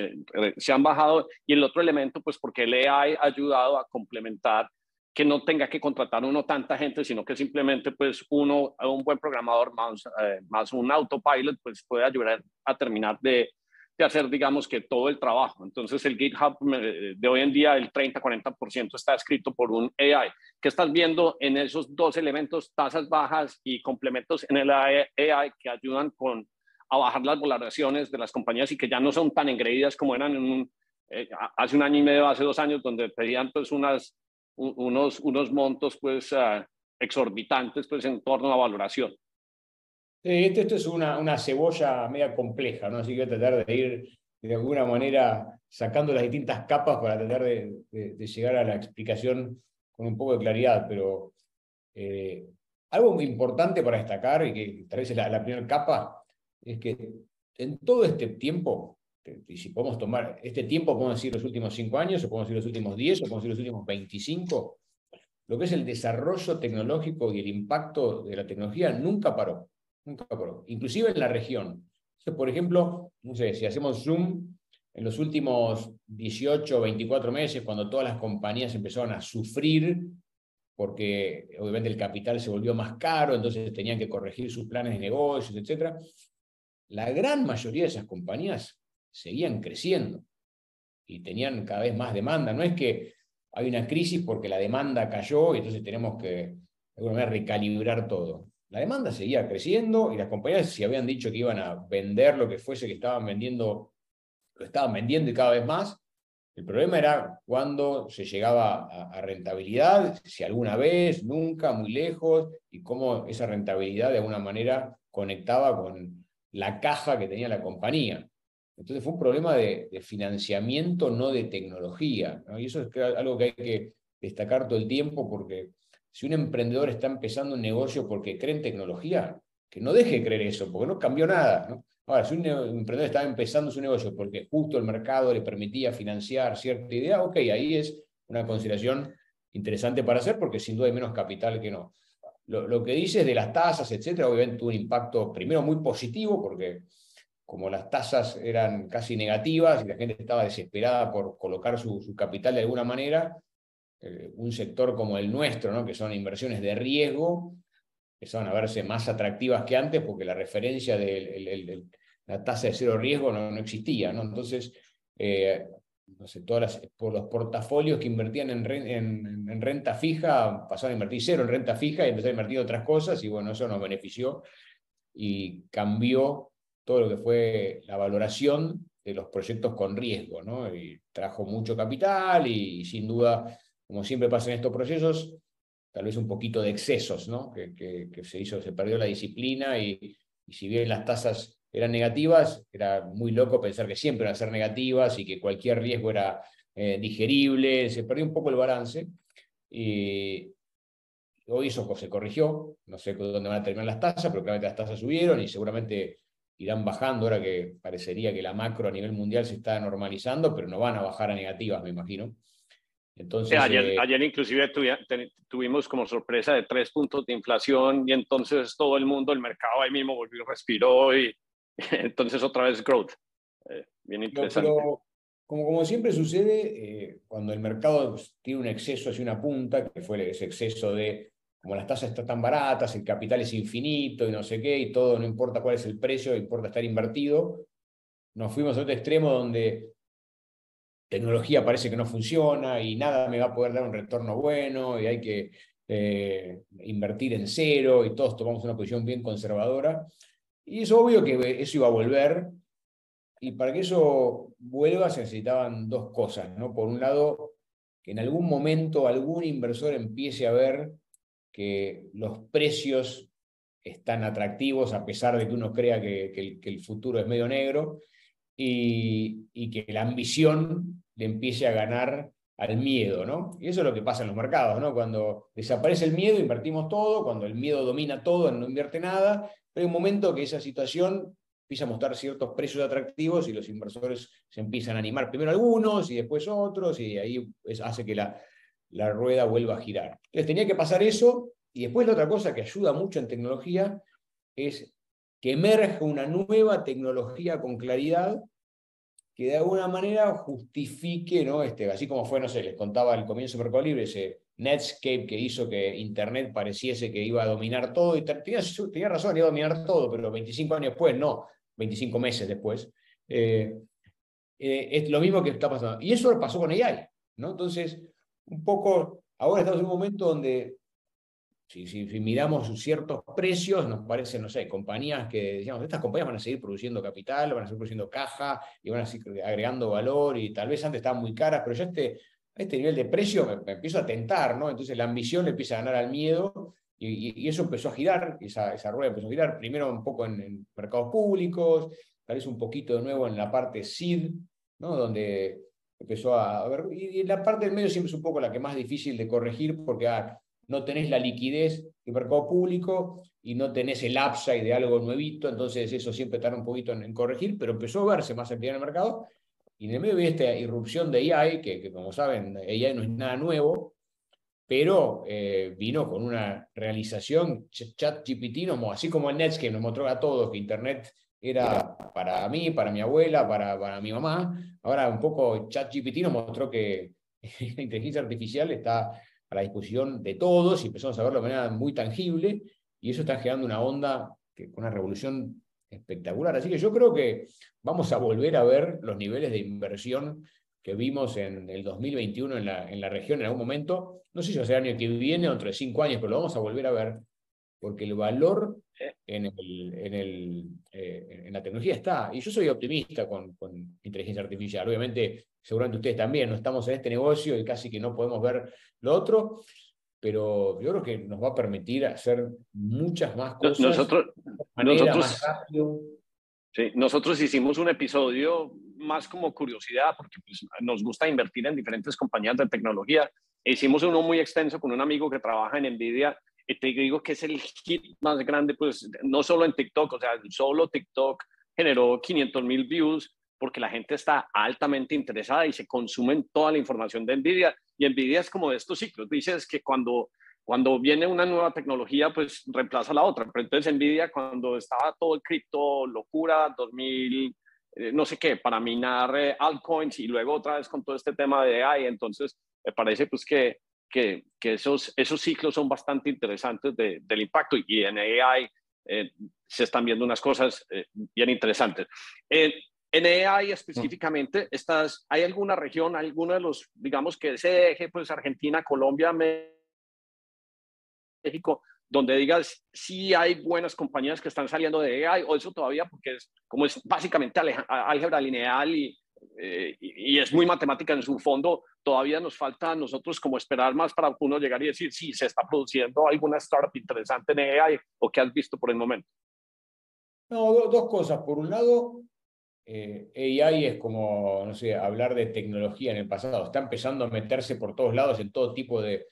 se han bajado. Y el otro elemento, pues porque AI ha ayudado a complementar que no tenga que contratar uno tanta gente, sino que simplemente pues uno, un buen programador más, eh, más un autopilot, pues puede ayudar a terminar de, de, hacer, digamos, que todo el trabajo. Entonces el GitHub de hoy en día, el 30-40% está escrito por un AI. ¿Qué estás viendo en esos dos elementos, tasas bajas y complementos en el AI que ayudan con, a bajar las valoraciones de las compañías y que ya no son tan engreídas como eran eh, hace un año y medio, hace dos años, donde pedían pues unas unos, unos montos pues ah, exorbitantes pues en torno a valoración. Esto, esto es una, una cebolla media compleja, ¿no? Así que tratar de ir de alguna manera sacando las distintas capas para tratar de, llegar a la explicación con un poco de claridad, pero eh, algo importante para destacar, y que tal vez es la, primera capa, es que en todo este tiempo y si podemos tomar este tiempo, podemos decir los últimos cinco años, o podemos decir los últimos diez, o podemos decir los últimos 25, lo que es el desarrollo tecnológico y el impacto de la tecnología nunca paró, nunca inclusive en la región. por ejemplo, no sé, si hacemos zoom, en los últimos 18 o 24 meses, cuando todas las compañías empezaron a sufrir, porque obviamente el capital se volvió más caro, entonces tenían que corregir sus planes de negocios, etc. La gran mayoría de esas compañías seguían creciendo y tenían cada vez más demanda. No es que hay una crisis porque la demanda cayó y entonces tenemos que alguna manera recalibrar todo. La demanda seguía creciendo y las compañías si habían dicho que iban a vender lo que fuese que estaban vendiendo, lo estaban vendiendo y cada vez más. El problema era cuando se llegaba a, a rentabilidad, si alguna vez, nunca, muy lejos, y cómo esa rentabilidad de alguna manera conectaba con la caja que tenía la compañía. Entonces fue un problema de, financiamiento, no de tecnología. Y eso es algo que hay que destacar todo el tiempo porque si un emprendedor está empezando un negocio porque cree en tecnología, que no deje de creer eso, porque no cambió nada. Ahora, si un emprendedor está empezando su negocio porque justo el mercado le permitía financiar cierta idea, ok, ahí es una consideración interesante para hacer porque sin duda hay menos capital que no. Lo, lo que dices de las tasas, etcétera, obviamente tuvo un impacto primero muy positivo porque como las tasas eran casi negativas y la gente estaba desesperada por colocar su, capital de alguna manera, eh, un sector como el nuestro, ¿no? que son inversiones de riesgo, empezaron a verse más atractivas que antes porque la referencia de la tasa de cero riesgo no, existía. ¿no? Entonces, eh, no sé, todas por los portafolios que invertían en, renta fija pasaron a invertir cero en renta fija y empezaron a invertir otras cosas y bueno, eso nos benefició y cambió todo lo que fue la valoración de los proyectos con riesgo, ¿no? Y trajo mucho capital y, sin duda, como siempre pasa en estos procesos, tal vez un poquito de excesos, ¿no? Que, se hizo, se perdió la disciplina y, y, si bien las tasas eran negativas, era muy loco pensar que siempre iban a ser negativas y que cualquier riesgo era eh, digerible, se perdió un poco el balance. Y, hoy eso se corrigió, no sé dónde van a terminar las tasas, pero claramente las tasas subieron y seguramente irán bajando ahora que parecería que la macro a nivel mundial se está normalizando, pero no van a bajar a negativas, me imagino. Entonces, ayer, eh, ayer, inclusive tuvimos como sorpresa de tres puntos de inflación y entonces todo el mundo, el mercado ahí mismo volvió, respiró y (laughs) entonces otra vez growth. Eh, bien interesante. como, como siempre sucede, eh, cuando el mercado tiene un exceso hacia una punta, que fue ese exceso de como las tasas están tan baratas, el capital es infinito y no sé qué, y todo, no importa cuál es el precio, importa estar invertido, nos fuimos a otro extremo donde tecnología parece que no funciona y nada me va a poder dar un retorno bueno y hay que eh, invertir en cero y todos tomamos una posición bien conservadora. Y es obvio que eso iba a volver y para que eso vuelva se necesitaban dos cosas. ¿no? Por un lado, que en algún momento algún inversor empiece a ver que los precios están atractivos a pesar de que uno crea que, el, futuro es medio negro y, que la ambición le empiece a ganar al miedo, ¿no? Y eso es lo que pasa en los mercados, ¿no? Cuando desaparece el miedo, invertimos todo, cuando el miedo domina todo, no invierte nada, pero hay un momento que esa situación empieza a mostrar ciertos precios atractivos y los inversores se empiezan a animar, primero algunos y después otros, y ahí hace que la, la rueda vuelva a girar. Entonces tenía que pasar eso y después la otra cosa que ayuda mucho en tecnología es que emerge una nueva tecnología con claridad que de alguna manera justifique, ¿no? Este, así como fue, no sé, les contaba al comienzo de Mercado Libre, ese Netscape que hizo que Internet pareciese que iba a dominar todo, y tenía, tenía razón, iba a dominar todo, pero 25 años después, no, 25 meses después. Eh, eh, es lo mismo que está pasando. Y eso pasó con AI, ¿no? Entonces, un poco, ahora estamos en un momento donde, si, miramos ciertos precios, nos parecen, no sé, compañías que decíamos, estas compañías van a seguir produciendo capital, van a seguir produciendo caja y van a seguir agregando valor y tal vez antes estaban muy caras, pero ya este, a este nivel de precio me, empiezo a tentar, ¿no? Entonces la ambición le empieza a ganar al miedo y, eso empezó a girar, esa, rueda empezó a girar, primero un poco en, mercados públicos, tal vez un poquito de nuevo en la parte SID, ¿no? donde empezó a ver, y, la parte del medio siempre es un poco la que más difícil de corregir porque ah, no tenés la liquidez del mercado público y no tenés el upside de algo nuevito, entonces eso siempre tarda un poquito en, corregir, pero empezó a verse más actividad en el mercado y en el medio de esta irrupción de AI, que, como saben, AI no es nada nuevo, pero eh, vino con una realización, ChatGPT, así como el Netscape nos mostró a todos que Internet era para mí, para mi abuela, para, para mi mamá. Ahora un poco ChatGPT nos mostró que (laughs) la inteligencia artificial está a la disposición de todos y empezamos a verlo de manera muy tangible y eso está generando una onda, que, una revolución espectacular. Así que yo creo que vamos a volver a ver los niveles de inversión que vimos en el 2021 en la, en la región en algún momento. No sé si va a ser el año que viene o entre cinco años, pero lo vamos a volver a ver porque el valor en, el, en, el, eh, en, la tecnología está. Y yo soy optimista con, con, inteligencia artificial. Obviamente, seguramente ustedes también, no estamos en este negocio y casi que no podemos ver lo otro, pero yo creo que nos va a permitir hacer muchas más cosas. Nosotros, nosotros Sí, nosotros hicimos un episodio más como curiosidad, porque pues, nos gusta invertir en diferentes compañías de tecnología. Hicimos uno muy extenso con un amigo que trabaja en NVIDIA y te digo que es el hit más grande, pues no solo en TikTok, o sea, solo TikTok generó 500 mil views porque la gente está altamente interesada y se consumen toda la información de NVIDIA. Y NVIDIA es como de estos ciclos. Dices que cuando, cuando viene una nueva tecnología, pues reemplaza la otra. Pero entonces NVIDIA, cuando estaba todo el cripto locura, 2000, eh, no sé qué, para minar eh, altcoins y luego otra vez con todo este tema de AI, entonces me parece pues que, que, que esos, esos ciclos son bastante interesantes de, del impacto y en AI eh, se están viendo unas cosas bien interesantes. En AI específicamente, estas, ¿hay alguna región, alguno de los, digamos que ese eje, pues Argentina, Colombia, México, donde digas si hay buenas compañías que están saliendo de AI o eso todavía porque es como es básicamente álgebra lineal y, eh, y, es muy matemática en su fondo, todavía nos falta a nosotros como esperar más para uno llegar y decir si se está produciendo alguna startup interesante en AI o qué has visto por el momento. No, dos cosas. Por un lado, eh, AI es como, no sé, hablar de tecnología en el pasado. Está empezando a meterse por todos lados en todo tipo de,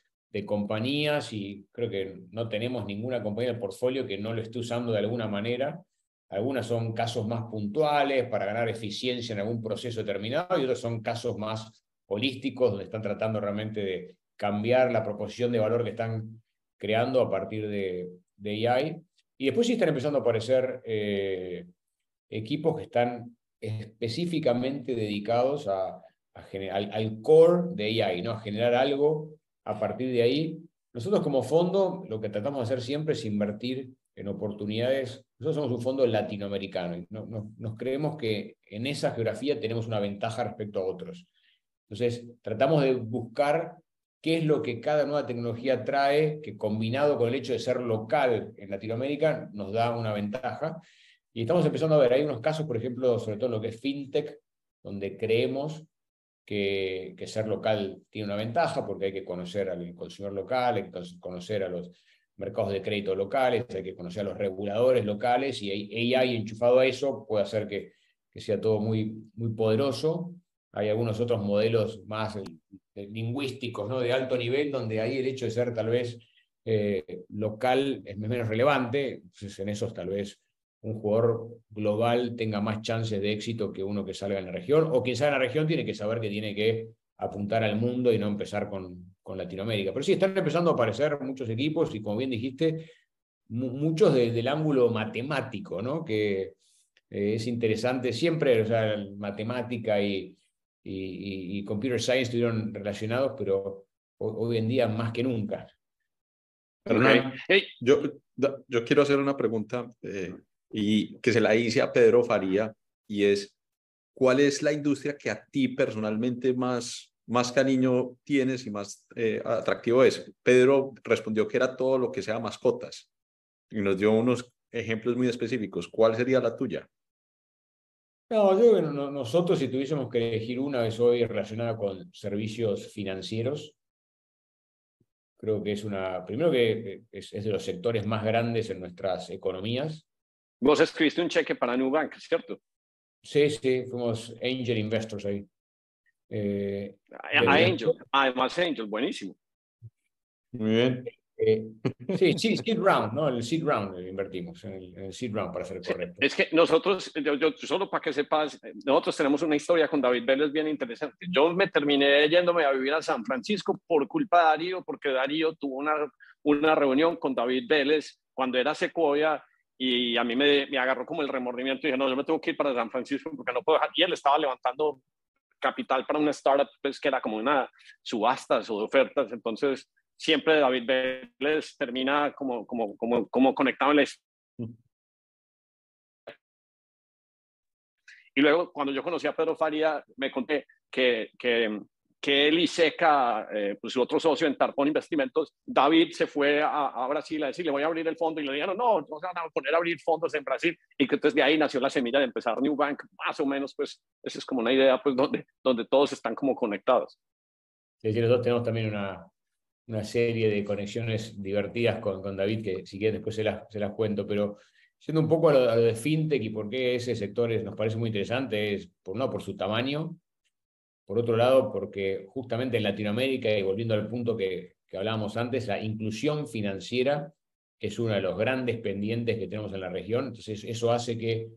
compañías y creo que no tenemos ninguna compañía el portfolio que no lo esté usando de alguna manera. Algunas son casos más puntuales para ganar eficiencia en algún proceso determinado y otros son casos más holísticos donde están tratando realmente de cambiar la proposición de valor que están creando a partir de, AI. Y después sí están empezando a aparecer eh, equipos que están específicamente dedicados a, al, core de AI, ¿no? a generar algo a partir de ahí. Nosotros como fondo lo que tratamos de hacer siempre es invertir en oportunidades. Nosotros somos un fondo latinoamericano y no, nos creemos que en esa geografía tenemos una ventaja respecto a otros. Entonces, tratamos de buscar qué es lo que cada nueva tecnología trae, que combinado con el hecho de ser local en Latinoamérica nos da una ventaja. Y estamos empezando a ver, hay unos casos, por ejemplo, sobre todo lo que es fintech, donde creemos que, que, ser local tiene una ventaja porque hay que conocer al consumidor local, hay que conocer a los mercados de crédito locales, hay que conocer a los reguladores locales y AI enchufado a eso puede hacer que, sea todo muy, muy poderoso. Hay algunos otros modelos más eh, lingüísticos, ¿no? de alto nivel, donde ahí el hecho de ser tal vez eh, local es menos relevante, entonces en esos tal vez un jugador global tenga más chances de éxito que uno que salga en la región, o quien salga en la región tiene que saber que tiene que apuntar al mundo y no empezar con, con Latinoamérica. Pero sí, están empezando a aparecer muchos equipos y como bien dijiste, muchos del ángulo matemático, ¿no? que eh, es interesante siempre, o sea, matemática y, y, computer science estuvieron relacionados, pero hoy, en día más que nunca. yo, yo quiero hacer una pregunta eh, y que se la hice a Pedro Faría y es, ¿cuál es la industria que a ti personalmente más, más cariño tienes y más eh, atractivo es? Pedro respondió que era todo lo que sea mascotas y nos dio unos ejemplos muy específicos. ¿Cuál sería la tuya? No, yo nosotros si tuviésemos que elegir una vez hoy relacionada con servicios financieros, creo que es una, primero que es, es de los sectores más grandes en nuestras economías, Vos escribiste un cheque para Nubank, ¿cierto? Sí, sí, fuimos angel investors ahí. Eh, a, Angel, además Angel, buenísimo. Muy bien. Eh, sí, sí, seed round, ¿no? El seed round invertimos, en el, seed round para ser correcto. Es que nosotros, yo, solo para que sepas, nosotros tenemos una historia con David Vélez bien interesante. Yo me terminé yéndome a vivir a San Francisco por culpa de Darío, porque Darío tuvo una, una reunión con David Vélez cuando era Sequoia y a mí me, me, agarró como el remordimiento y dije, no, yo me tengo que ir para San Francisco porque no puedo dejar. Y él estaba levantando capital para una startup pues, que era como una subastas o de ofertas. Entonces, siempre David Vélez termina como, como, como, como conectado en la Y luego, cuando yo conocí a Pedro Faría, me conté que, que que él y Seca, eh, pues su otro socio en Tarpón Investimentos, David se fue a, Brasil a decirle voy a abrir el fondo y le dijeron no, no se van a poner a abrir fondos en Brasil y que entonces de ahí nació la semilla de empezar New Bank, más o menos pues esa es como una idea pues donde, donde todos están como conectados. Sí, sí, nosotros tenemos también una, una serie de conexiones divertidas con, con David que si quieres después se las, se las cuento, pero siendo un poco a lo, de fintech y por qué ese sector nos parece muy interesante, es por no por su tamaño, por otro lado, porque justamente en Latinoamérica, y volviendo al punto que, hablábamos antes, la inclusión financiera es uno de los grandes pendientes que tenemos en la región. Entonces, eso hace que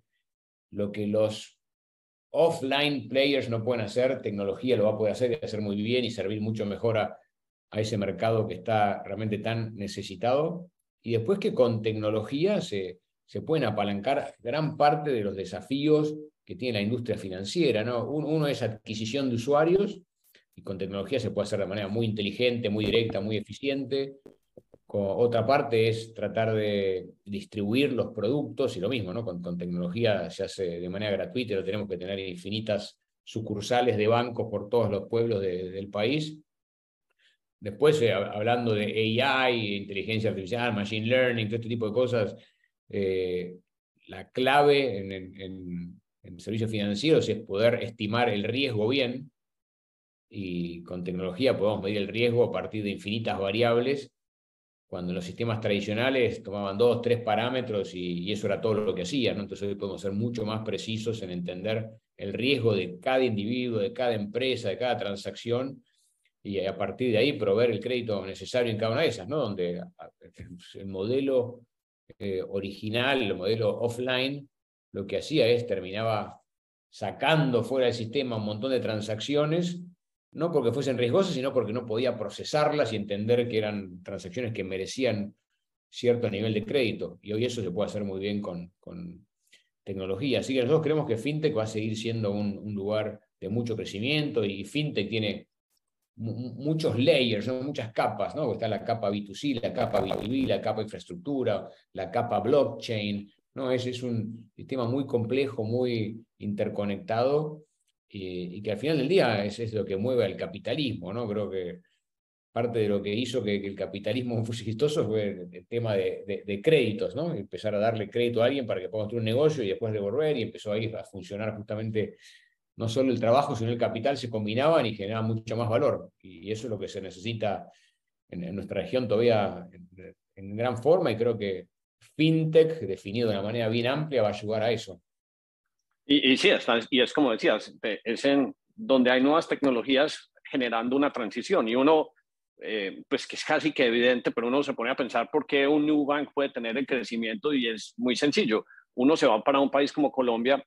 lo que los offline players no pueden hacer, tecnología lo va a poder hacer y hacer muy bien y servir mucho mejor a, a ese mercado que está realmente tan necesitado. Y después que con tecnología se, se pueden apalancar gran parte de los desafíos que tiene la industria financiera. ¿no? Uno es adquisición de usuarios, y con tecnología se puede hacer de manera muy inteligente, muy directa, muy eficiente. Con otra parte es tratar de distribuir los productos y lo mismo, ¿no? Con, tecnología se hace de manera gratuita, no tenemos que tener infinitas sucursales de bancos por todos los pueblos del país. Después, eh, hablando de AI, inteligencia artificial, machine learning, todo este tipo de cosas, eh, la clave en, en servicios financieros es poder estimar el riesgo bien, y con tecnología podemos medir el riesgo a partir de infinitas variables, cuando en los sistemas tradicionales tomaban dos, tres parámetros y, eso era todo lo que hacían. Entonces hoy podemos ser mucho más precisos en entender el riesgo de cada individuo, de cada empresa, de cada transacción, y a partir de ahí proveer el crédito necesario en cada una de esas, ¿no? donde el modelo eh, original, el modelo offline, lo que hacía es terminaba sacando fuera del sistema un montón de transacciones no porque fuesen riesgosas, sino porque no podía procesarlas y entender que eran transacciones que merecían cierto nivel de crédito. Y hoy eso se puede hacer muy bien con, con tecnología. Así que nosotros creemos que FinTech va a seguir siendo un, lugar de mucho crecimiento y FinTech tiene muchos layers, muchas capas, ¿no? Está la capa B2C, la capa B2B, la capa infraestructura, la capa blockchain, ¿no? Es, es un sistema muy complejo, muy interconectado y, que al final del día es, es, lo que mueve al capitalismo, ¿no? Creo que parte de lo que hizo que, el capitalismo (laughs) fuese exitoso fue el, tema de, de, créditos, ¿no? Empezar a darle crédito a alguien para que pueda construir un negocio y después devolver, y empezó ahí a funcionar justamente no solo el trabajo, sino el capital se combinaban y generaban mucho más valor. Y, eso es lo que se necesita en, nuestra región todavía en, en gran forma, y creo que FinTech, definido de una manera bien amplia, va a ayudar a eso. Y, sí, y es como decías, es en donde hay nuevas tecnologías generando una transición y uno, eh, pues que es casi que evidente, pero uno se pone a pensar por qué un new bank puede tener el crecimiento y es muy sencillo. Uno se va para un país como Colombia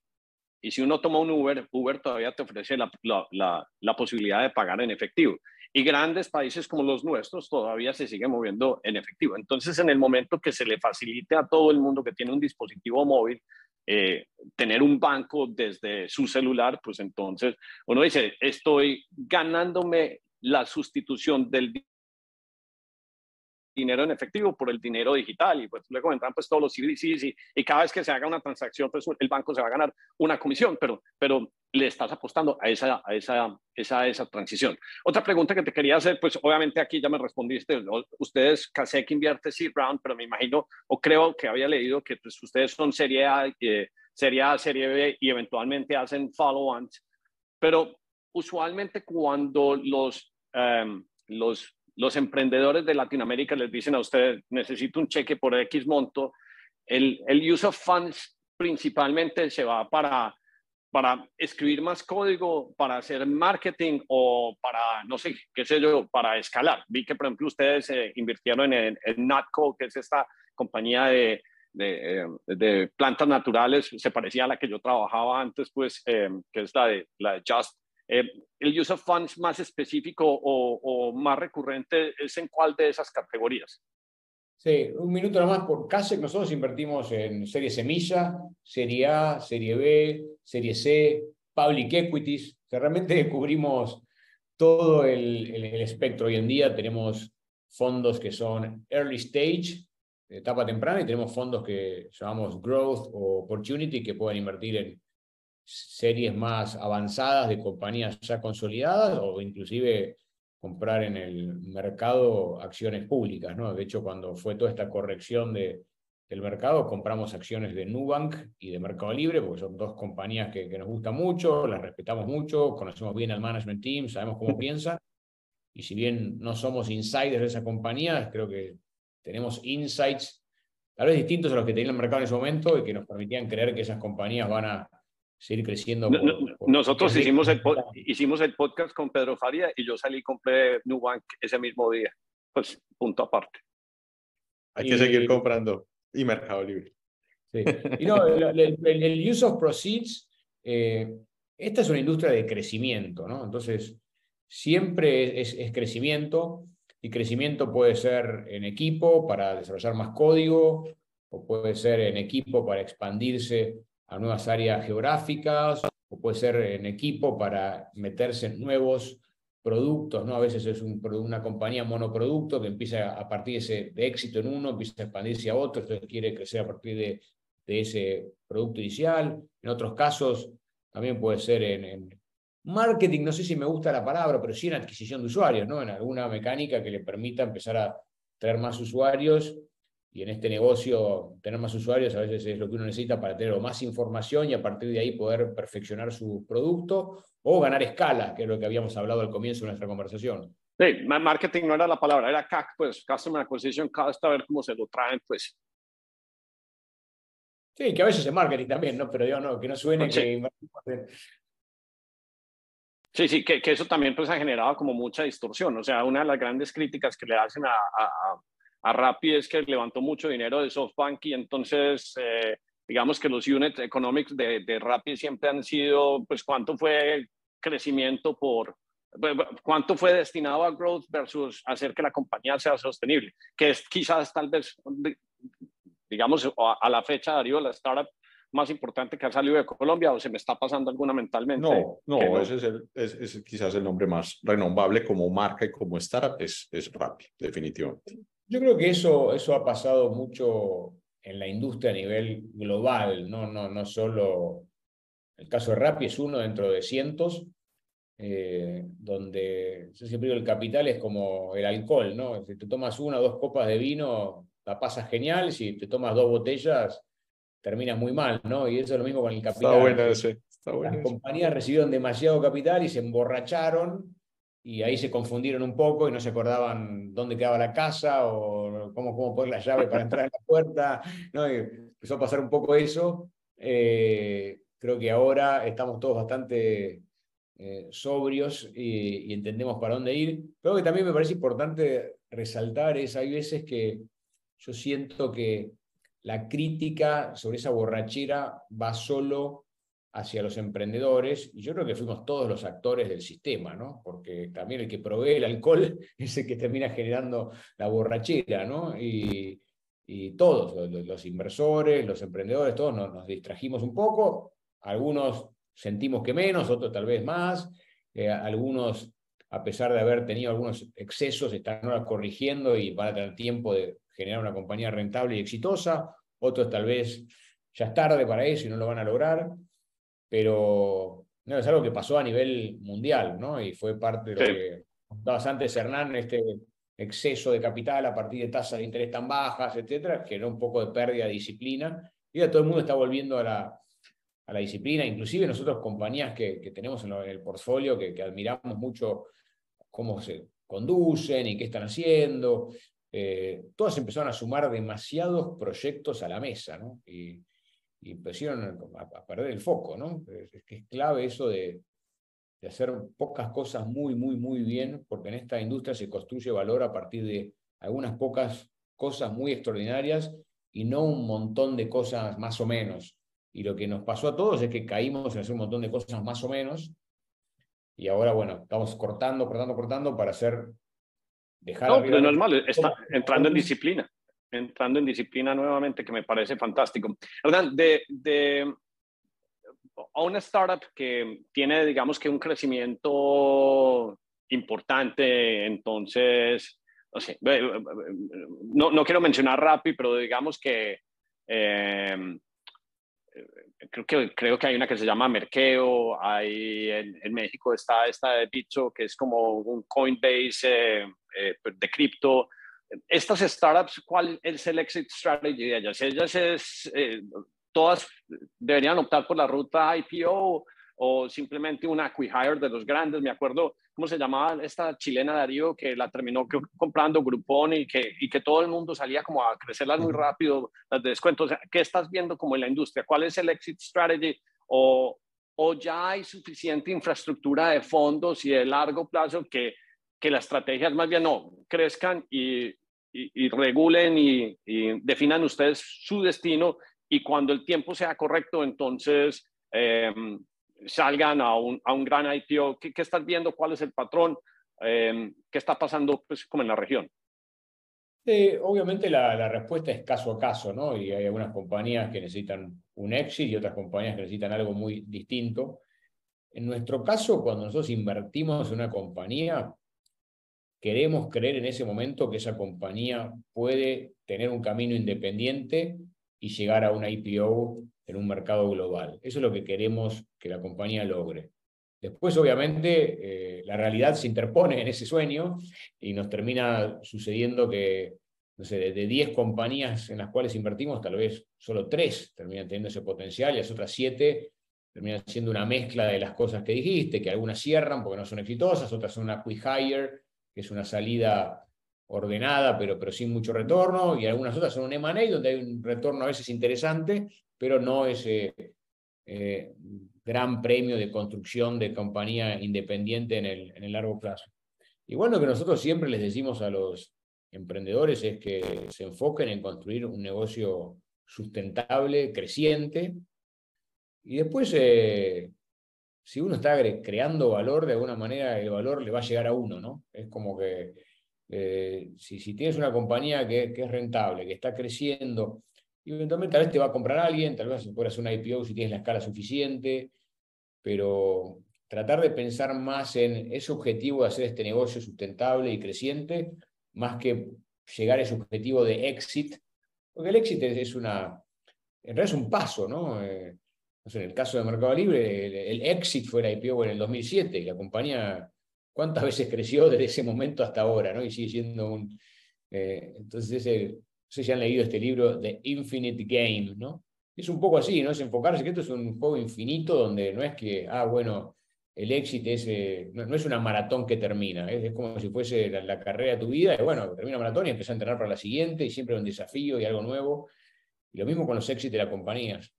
y si uno toma un Uber, Uber todavía te ofrece la, la, posibilidad de pagar en efectivo. Y grandes países como los nuestros todavía se siguen moviendo en efectivo. Entonces, en el momento que se le facilite a todo el mundo que tiene un dispositivo móvil eh, tener un banco desde su celular, pues entonces uno dice, estoy ganándome la sustitución del dinero en efectivo por el dinero digital y pues luego entran pues todos los CBDCs y, y, cada vez que se haga una transacción pues el banco se va a ganar una comisión, pero, pero le estás apostando a esa, a esa, esa, esa transición. Otra pregunta que te quería hacer, pues obviamente aquí ya me respondiste, ustedes casi que invierte Seed Round, pero me imagino o creo que había leído que pues, ustedes son Serie A, eh, Serie A, Serie B y eventualmente hacen follow-ons, pero usualmente cuando los, um, los los emprendedores de Latinoamérica les dicen a ustedes, necesito un cheque por X monto, el, el use of funds principalmente se va para, para escribir más código, para hacer marketing o para, no sé, qué sé yo, para escalar. Vi que, por ejemplo, ustedes eh, invirtieron en, en Natco, que es esta compañía de, eh, de, plantas naturales, se parecía a la que yo trabajaba antes, pues, eh, que es de, la de Just eh, ¿El use of funds más específico o, más recurrente es en cuál de esas categorías? Sí, un minuto nomás por CASEC. Nosotros invertimos en serie semilla, serie A, serie B, serie C, public equities. realmente (laughs) cubrimos todo el, el, espectro. Hoy en día tenemos fondos que son early stage, etapa temprana, y tenemos fondos que llamamos growth o opportunity, que pueden invertir en series más avanzadas de compañías ya consolidadas o inclusive comprar en el mercado acciones públicas. ¿no? De hecho, cuando fue toda esta corrección de, del mercado, compramos acciones de Nubank y de Mercado Libre, porque son dos compañías que, nos gustan mucho, las respetamos mucho, conocemos bien al management team, sabemos cómo piensan. Y si bien no somos insiders de esa compañía, creo que tenemos insights tal vez distintos a los que tenía el mercado en ese momento y que nos permitían creer que esas compañías van a seguir creciendo. nosotros hicimos el, hicimos el podcast con Pedro Faria y yo salí y compré Nubank ese mismo día. Pues punto aparte. Hay que seguir comprando y Mercado Libre. Sí. Y no, el, use of proceeds, eh, esta es una industria de crecimiento, ¿no? Entonces, siempre es, es, crecimiento y crecimiento puede ser en equipo para desarrollar más código o puede ser en equipo para expandirse a nuevas áreas geográficas o puede ser en equipo para meterse en nuevos productos, ¿no? A veces es un, una compañía monoproducto que empieza a partir de, éxito en uno, empieza a expandirse a otro, entonces quiere crecer a partir de, de ese producto inicial. En otros casos también puede ser en, marketing, no sé si me gusta la palabra, pero sí en adquisición de usuarios, ¿no? En alguna mecánica que le permita empezar a traer más usuarios y en este negocio tener más usuarios a veces es lo que uno necesita para tener más información y a partir de ahí poder perfeccionar su producto o ganar escala, que es lo que habíamos hablado al comienzo de nuestra conversación. Sí, marketing no era la palabra, era CAC, pues Customer Acquisition Cost, a ver cómo se lo traen, pues. Sí, que a veces es marketing también, ¿no? Pero yo no, que no suene que... Sí, sí, que, que, eso también pues ha generado como mucha distorsión. O sea, una de las grandes críticas que le hacen a, a, a Rappi es que levantó mucho dinero de SoftBank y entonces eh, digamos que los unit economics de, de Rappi siempre han sido, pues, cuánto fue crecimiento por, cuánto fue destinado a growth versus hacer que la compañía sea sostenible, que es quizás tal vez, digamos, a, la fecha, Darío, la startup más importante que ha salido de Colombia o se me está pasando alguna mentalmente? No, no, ese es, el, es, quizás el nombre más renombrable como marca y como startup, es, es Rappi, definitivamente. Yo creo que eso, eso ha pasado mucho en la industria a nivel global, no, no, no solo el caso de Rappi es uno dentro de cientos, eh, donde yo siempre digo el capital es como el alcohol, ¿no? Si te tomas una o dos copas de vino, la pasas genial, si te tomas dos botellas, terminas muy mal, ¿no? Y eso es lo mismo con el capital. Está bueno ese. Está bueno Las compañías recibieron demasiado capital y se emborracharon y ahí se confundieron un poco y no se acordaban dónde quedaba la casa o cómo, cómo poner la llave para entrar en la puerta. ¿no? empezó a pasar un poco eso. Eh, creo que ahora estamos todos bastante eh, sobrios y, entendemos para dónde ir. Creo que también me parece importante resaltar es, hay veces que yo siento que la crítica sobre esa borrachera va solo hacia los emprendedores, y yo creo que fuimos todos los actores del sistema, ¿no? Porque también el que provee el alcohol (laughs) es el que termina generando la borrachera, ¿no? Y, todos, los, inversores, los emprendedores, todos nos, distrajimos un poco, algunos sentimos que menos, otros tal vez más, eh, algunos, a pesar de haber tenido algunos excesos, están ahora corrigiendo y van a tener tiempo de generar una compañía rentable y exitosa, otros tal vez ya es tarde para eso y no lo van a lograr pero no, es algo que pasó a nivel mundial, ¿no? Y fue parte de lo que contabas antes, Hernán, este exceso de capital a partir de tasas de interés tan bajas, etcétera, generó un poco de pérdida de disciplina. Y ya todo el mundo está volviendo a la, a la disciplina, inclusive nosotros compañías que, que tenemos en, el portfolio, que, que, admiramos mucho cómo se conducen y qué están haciendo. Eh, todas empezaron a sumar demasiados proyectos a la mesa, ¿no? Y, y empezaron a, perder el foco, ¿no? Es, que es clave eso de, de, hacer pocas cosas muy, muy, muy bien, porque en esta industria se construye valor a partir de algunas pocas cosas muy extraordinarias y no un montón de cosas más o menos. Y lo que nos pasó a todos es que caímos en hacer un montón de cosas más o menos, y ahora, bueno, estamos cortando, cortando, cortando para hacer... Dejar no, pero no es malo, está entrando en disciplina entrando en disciplina nuevamente, que me parece fantástico. ¿Verdad? De, de a una startup que tiene, digamos que un crecimiento importante, entonces, no, no quiero mencionar Rappi, pero digamos que eh, creo que creo que hay una que se llama Merkeo, hay en, México está esta de Bicho, que es como un Coinbase eh, eh, de cripto, estas startups, ¿cuál es el exit strategy de ellas? Ellas es, eh, todas deberían optar por la ruta IPO o simplemente una acquihire de los grandes. Me acuerdo ¿cómo se llamaba esta chilena Darío que la terminó comprando Groupon y que, y que todo el mundo salía como a crecerlas muy rápido, las de descuento? ¿Qué estás viendo como en la industria? ¿Cuál es el exit strategy? ¿O, o ya hay suficiente infraestructura de fondos y de largo plazo que, que las estrategias más bien no crezcan y, y, regulen y, definan ustedes su destino y cuando el tiempo sea correcto, entonces em, salgan a un, a un, gran IPO. ¿Qué, ¿Qué, estás viendo? ¿Cuál es el patrón? Em, ¿Qué está pasando pues, como en la región? obviamente la, la, respuesta es caso a caso, ¿no? Y hay algunas compañías que necesitan un exit y otras compañías que necesitan algo muy distinto. En nuestro caso, cuando nosotros invertimos en una compañía, queremos creer en ese momento que esa compañía puede tener un camino independiente y llegar a una IPO en un mercado global. Eso es lo que queremos que la compañía logre. Después, obviamente, eh, la realidad se interpone en ese sueño y nos termina sucediendo que, no sé, de 10 compañías en las cuales invertimos, tal vez solo 3 terminan teniendo ese potencial y las otras 7 terminan siendo una mezcla de las cosas que dijiste, que algunas cierran porque no son exitosas, otras son una quick hire, que es una salida ordenada, pero, pero sin mucho retorno, y algunas otras son un M&A, donde hay un retorno a veces interesante, pero no ese eh, gran premio de construcción de compañía independiente en el, en el largo plazo. Y bueno, que nosotros siempre les decimos a los emprendedores es que se enfoquen en construir un negocio sustentable, creciente, y después eh, si uno está creando valor, de alguna manera el valor le va a llegar a uno, ¿no? Es como que eh, si, tienes una compañía que, es rentable, que está creciendo, eventualmente tal vez te va a comprar alguien, tal vez puedas hacer una IPO si tienes la escala suficiente, pero tratar de pensar más en ese objetivo de hacer este negocio sustentable y creciente, más que llegar a ese objetivo de exit, porque el éxito es, una, realidad es un paso, ¿no? Eh, en el caso de Mercado Libre, el, exit fue la IPO en el 2007 y la compañía, ¿cuántas veces creció desde ese momento hasta ahora? ¿no? Y sigue siendo un... Eh, entonces, ese, no sé si han leído este libro, The Infinite Game, ¿no? Es un poco así, ¿no? Es enfocarse que esto es un juego infinito donde no es que, ah, bueno, el éxito es, eh, no, es una maratón que termina, es, como si fuese la, carrera de tu vida, y bueno, termina maratón y empieza a entrenar para la siguiente, y siempre un desafío y algo nuevo. Y lo mismo con los éxitos de las compañías.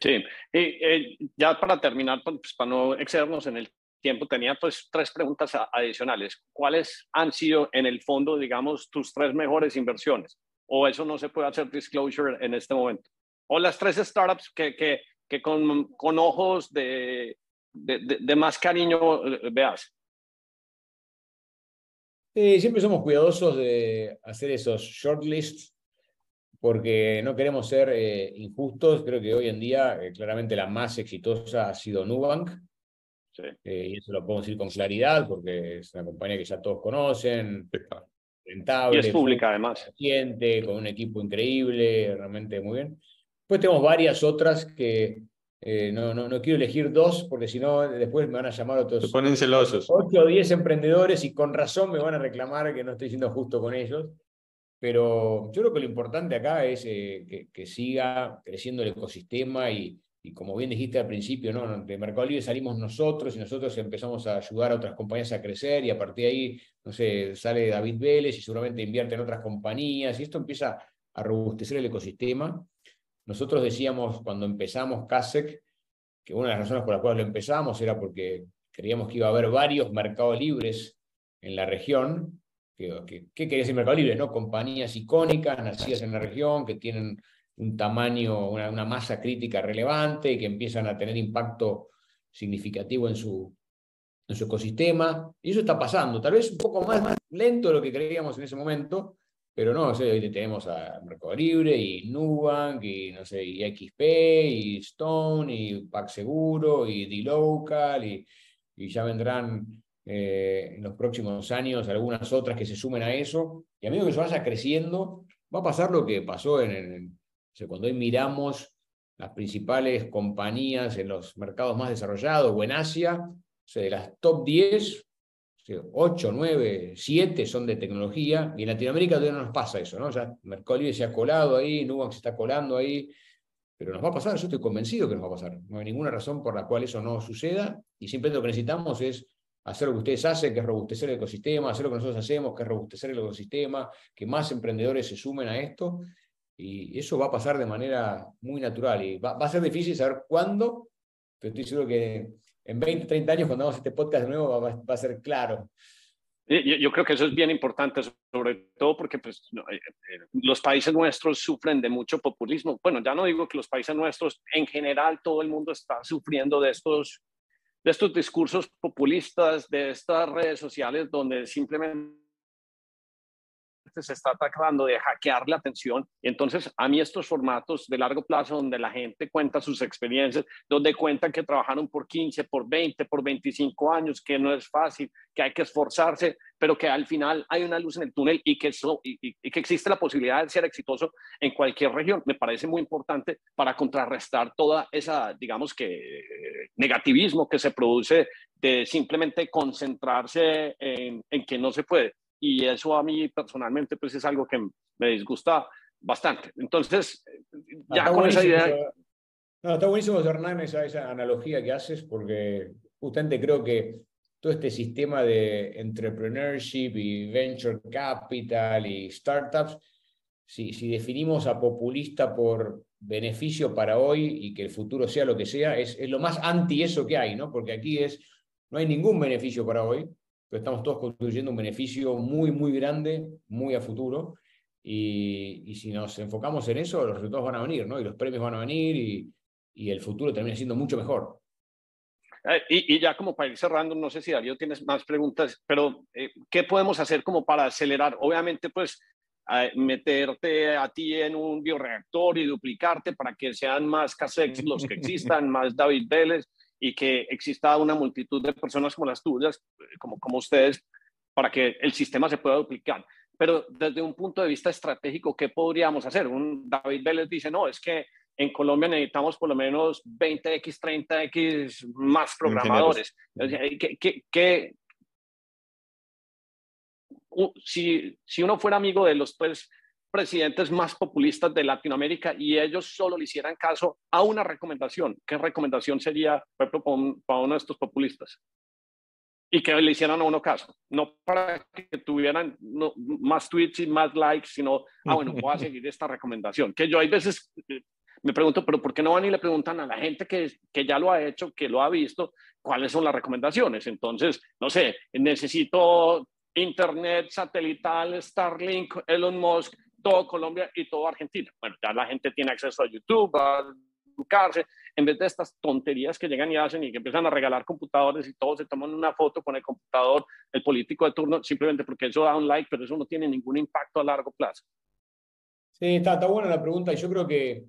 Sí, y eh, ya para terminar, pues, pues, para no excedernos en el tiempo, tenía pues tres preguntas adicionales. ¿Cuáles han sido en el fondo, digamos, tus tres mejores inversiones? ¿O eso no se puede hacer disclosure en este momento? ¿O las tres startups que, que, con, con ojos de, de, de, más cariño eh, veas? siempre somos cuidadosos de hacer esos shortlists porque no queremos ser eh, injustos. Creo que hoy en día eh, claramente la más exitosa ha sido Nubank. Eh, y eso lo podemos decir con claridad porque es una compañía que ya todos conocen, rentable. Y es pública además. con un equipo increíble, realmente muy bien. Después tenemos varias otras que no, no, no, quiero elegir dos porque si no después me van a llamar otros. Se ponen celosos. 8 o 10 emprendedores y con razón me van a reclamar que no estoy siendo justo con ellos. Pero yo creo que lo importante acá es eh, que, siga creciendo el ecosistema y, como bien dijiste al principio, ¿no? de Mercado Libre salimos nosotros y nosotros empezamos a ayudar a otras compañías a crecer y a partir de ahí, no sé, sale David Vélez y seguramente invierte en otras compañías y esto empieza a robustecer el ecosistema. Nosotros decíamos cuando empezamos CASEC que una de las razones por las cuales lo empezamos era porque creíamos que iba a haber varios mercados libres en la región ¿Qué quería decir Mercado Libre? ¿no? Compañías icónicas, nacidas en la región, que tienen un tamaño, una, masa crítica relevante y que empiezan a tener impacto significativo en su, en ecosistema. Y eso está pasando, tal vez un poco más, lento de lo que creíamos en ese momento, pero no, hoy tenemos a Mercado Libre y Nubank y, no sé, y XP y Stone y PagSeguro y D-Local y ya vendrán eh, en los próximos años, algunas otras que se sumen a eso, y a medida que eso vaya creciendo, va a pasar lo que pasó en, cuando hoy miramos las principales compañías en los mercados más desarrollados o en Asia, o sea, de las top 10, 8, 9, 7 son de tecnología, y en Latinoamérica todavía no nos pasa eso, ¿no? Ya Mercado Libre se ha colado ahí, Nubank se está colando ahí, pero nos va a pasar, yo estoy convencido que nos va a pasar. No hay ninguna razón por la cual eso no suceda, y siempre lo que necesitamos es hacer lo que ustedes hacen, que es robustecer el ecosistema, hacer lo que nosotros hacemos, que es robustecer el ecosistema, que más emprendedores se sumen a esto. Y eso va a pasar de manera muy natural. Y va, a ser difícil saber cuándo, pero estoy seguro que en 20, 30 años, cuando hagamos este podcast de nuevo, va, va a ser claro. Yo, creo que eso es bien importante, sobre todo porque pues, eh, eh, los países nuestros sufren de mucho populismo. Bueno, ya no digo que los países nuestros, en general, todo el mundo está sufriendo de estos, de estos discursos populistas, de estas redes sociales donde simplemente se está tratando de hackear la atención. Entonces, a mí estos formatos de largo plazo donde la gente cuenta sus experiencias, donde cuentan que trabajaron por 15, por 20, por 25 años, que no es fácil, que hay que esforzarse, pero que al final hay una luz en el túnel y que, eso, y, que existe la posibilidad de ser exitoso en cualquier región. Me parece muy importante para contrarrestar toda esa, digamos que, negativismo que se produce de simplemente concentrarse en, en que no se puede y eso a mí personalmente pues es algo que me disgusta bastante. Entonces, ya con esa idea... No, está buenísimo, Hernán, esa, esa analogía que haces, porque justamente creo que todo este sistema de entrepreneurship y venture capital y startups, si, si definimos a populista por beneficio para hoy y que el futuro sea lo que sea, es, es lo más anti eso que hay, ¿no? Porque aquí es, no hay ningún beneficio para hoy, pero estamos todos construyendo un beneficio muy, muy grande, muy a futuro. Y, y, si nos enfocamos en eso, los resultados van a venir, ¿no? Y los premios van a venir y, y el futuro termina siendo mucho mejor. Eh, y, y, ya como para ir cerrando, no sé si Darío tienes más preguntas, pero eh, ¿qué podemos hacer como para acelerar? Obviamente, pues meterte a ti en un bioreactor y duplicarte para que sean más CASEX los que (laughs) existan, más David Vélez, y que exista una multitud de personas como las tuyas, como, como ustedes, para que el sistema se pueda duplicar. Pero desde un punto de vista estratégico, ¿qué podríamos hacer? Un David Vélez dice, no, es que en Colombia necesitamos por lo menos 20X, 30X más programadores. ¿Qué, qué, qué, si, si uno fuera amigo de los pues, presidentes más populistas de Latinoamérica y ellos solo le hicieran caso a una recomendación. ¿Qué recomendación sería, para uno de estos populistas? Y que le hicieran a uno caso, no para que tuvieran más tweets y más likes, sino, ah, bueno, voy a seguir esta recomendación. Que yo hay veces eh, me pregunto, pero ¿por qué no van y le preguntan a la gente que, que ya lo ha hecho, que lo ha visto, cuáles son las recomendaciones? Entonces, no sé, necesito internet satelital, Starlink, Elon Musk, todo Colombia y todo Argentina. Bueno, ya la gente tiene acceso a YouTube, a educarse, en vez de estas tonterías que llegan y hacen y que empiezan a regalar computadores y todos se toman una foto con el computador, el político de turno, simplemente porque eso da un like, pero eso no tiene ningún impacto a largo plazo. Sí, está, está buena la pregunta y yo creo que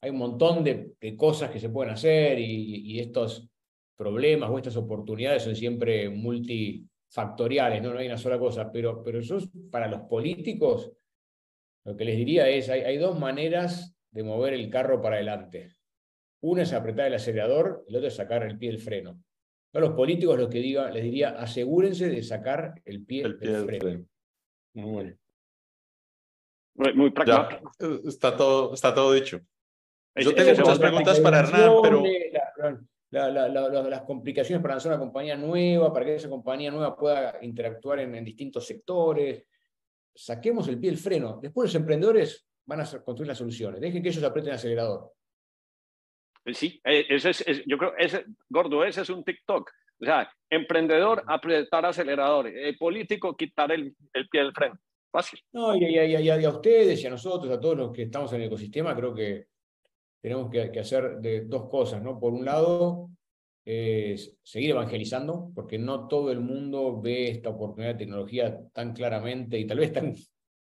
hay un montón de, cosas que se pueden hacer y, y, estos problemas o estas oportunidades son siempre multifactoriales, no, no hay una sola cosa, pero, pero eso es para los políticos lo que les diría es, hay, hay dos maneras de mover el carro para adelante. Una es apretar el acelerador, el otro es sacar el pie del freno. A los políticos lo que diga, les diría, asegúrense de sacar el pie, del freno. Muy bueno. Muy, pragmático. está, todo, está todo dicho. Yo tengo muchas preguntas para Hernán, pero... las complicaciones para lanzar una compañía nueva, para que esa compañía nueva pueda interactuar en distintos sectores, saquemos el pie del freno. Después los emprendedores van a construir las soluciones. Dejen que ellos aprieten el acelerador. Eh, sí, eh, ese es, yo creo, ese, gordo, ese es un TikTok. O sea, emprendedor, apretar acelerador. Eh, político, quitar el, el, pie del freno. Fácil. No, y, a ustedes y a nosotros, a todos los que estamos en el ecosistema, creo que tenemos que, que hacer de dos cosas, ¿no? Por un lado, seguir evangelizando, porque no todo el mundo ve esta oportunidad de tecnología tan claramente y tal vez tan,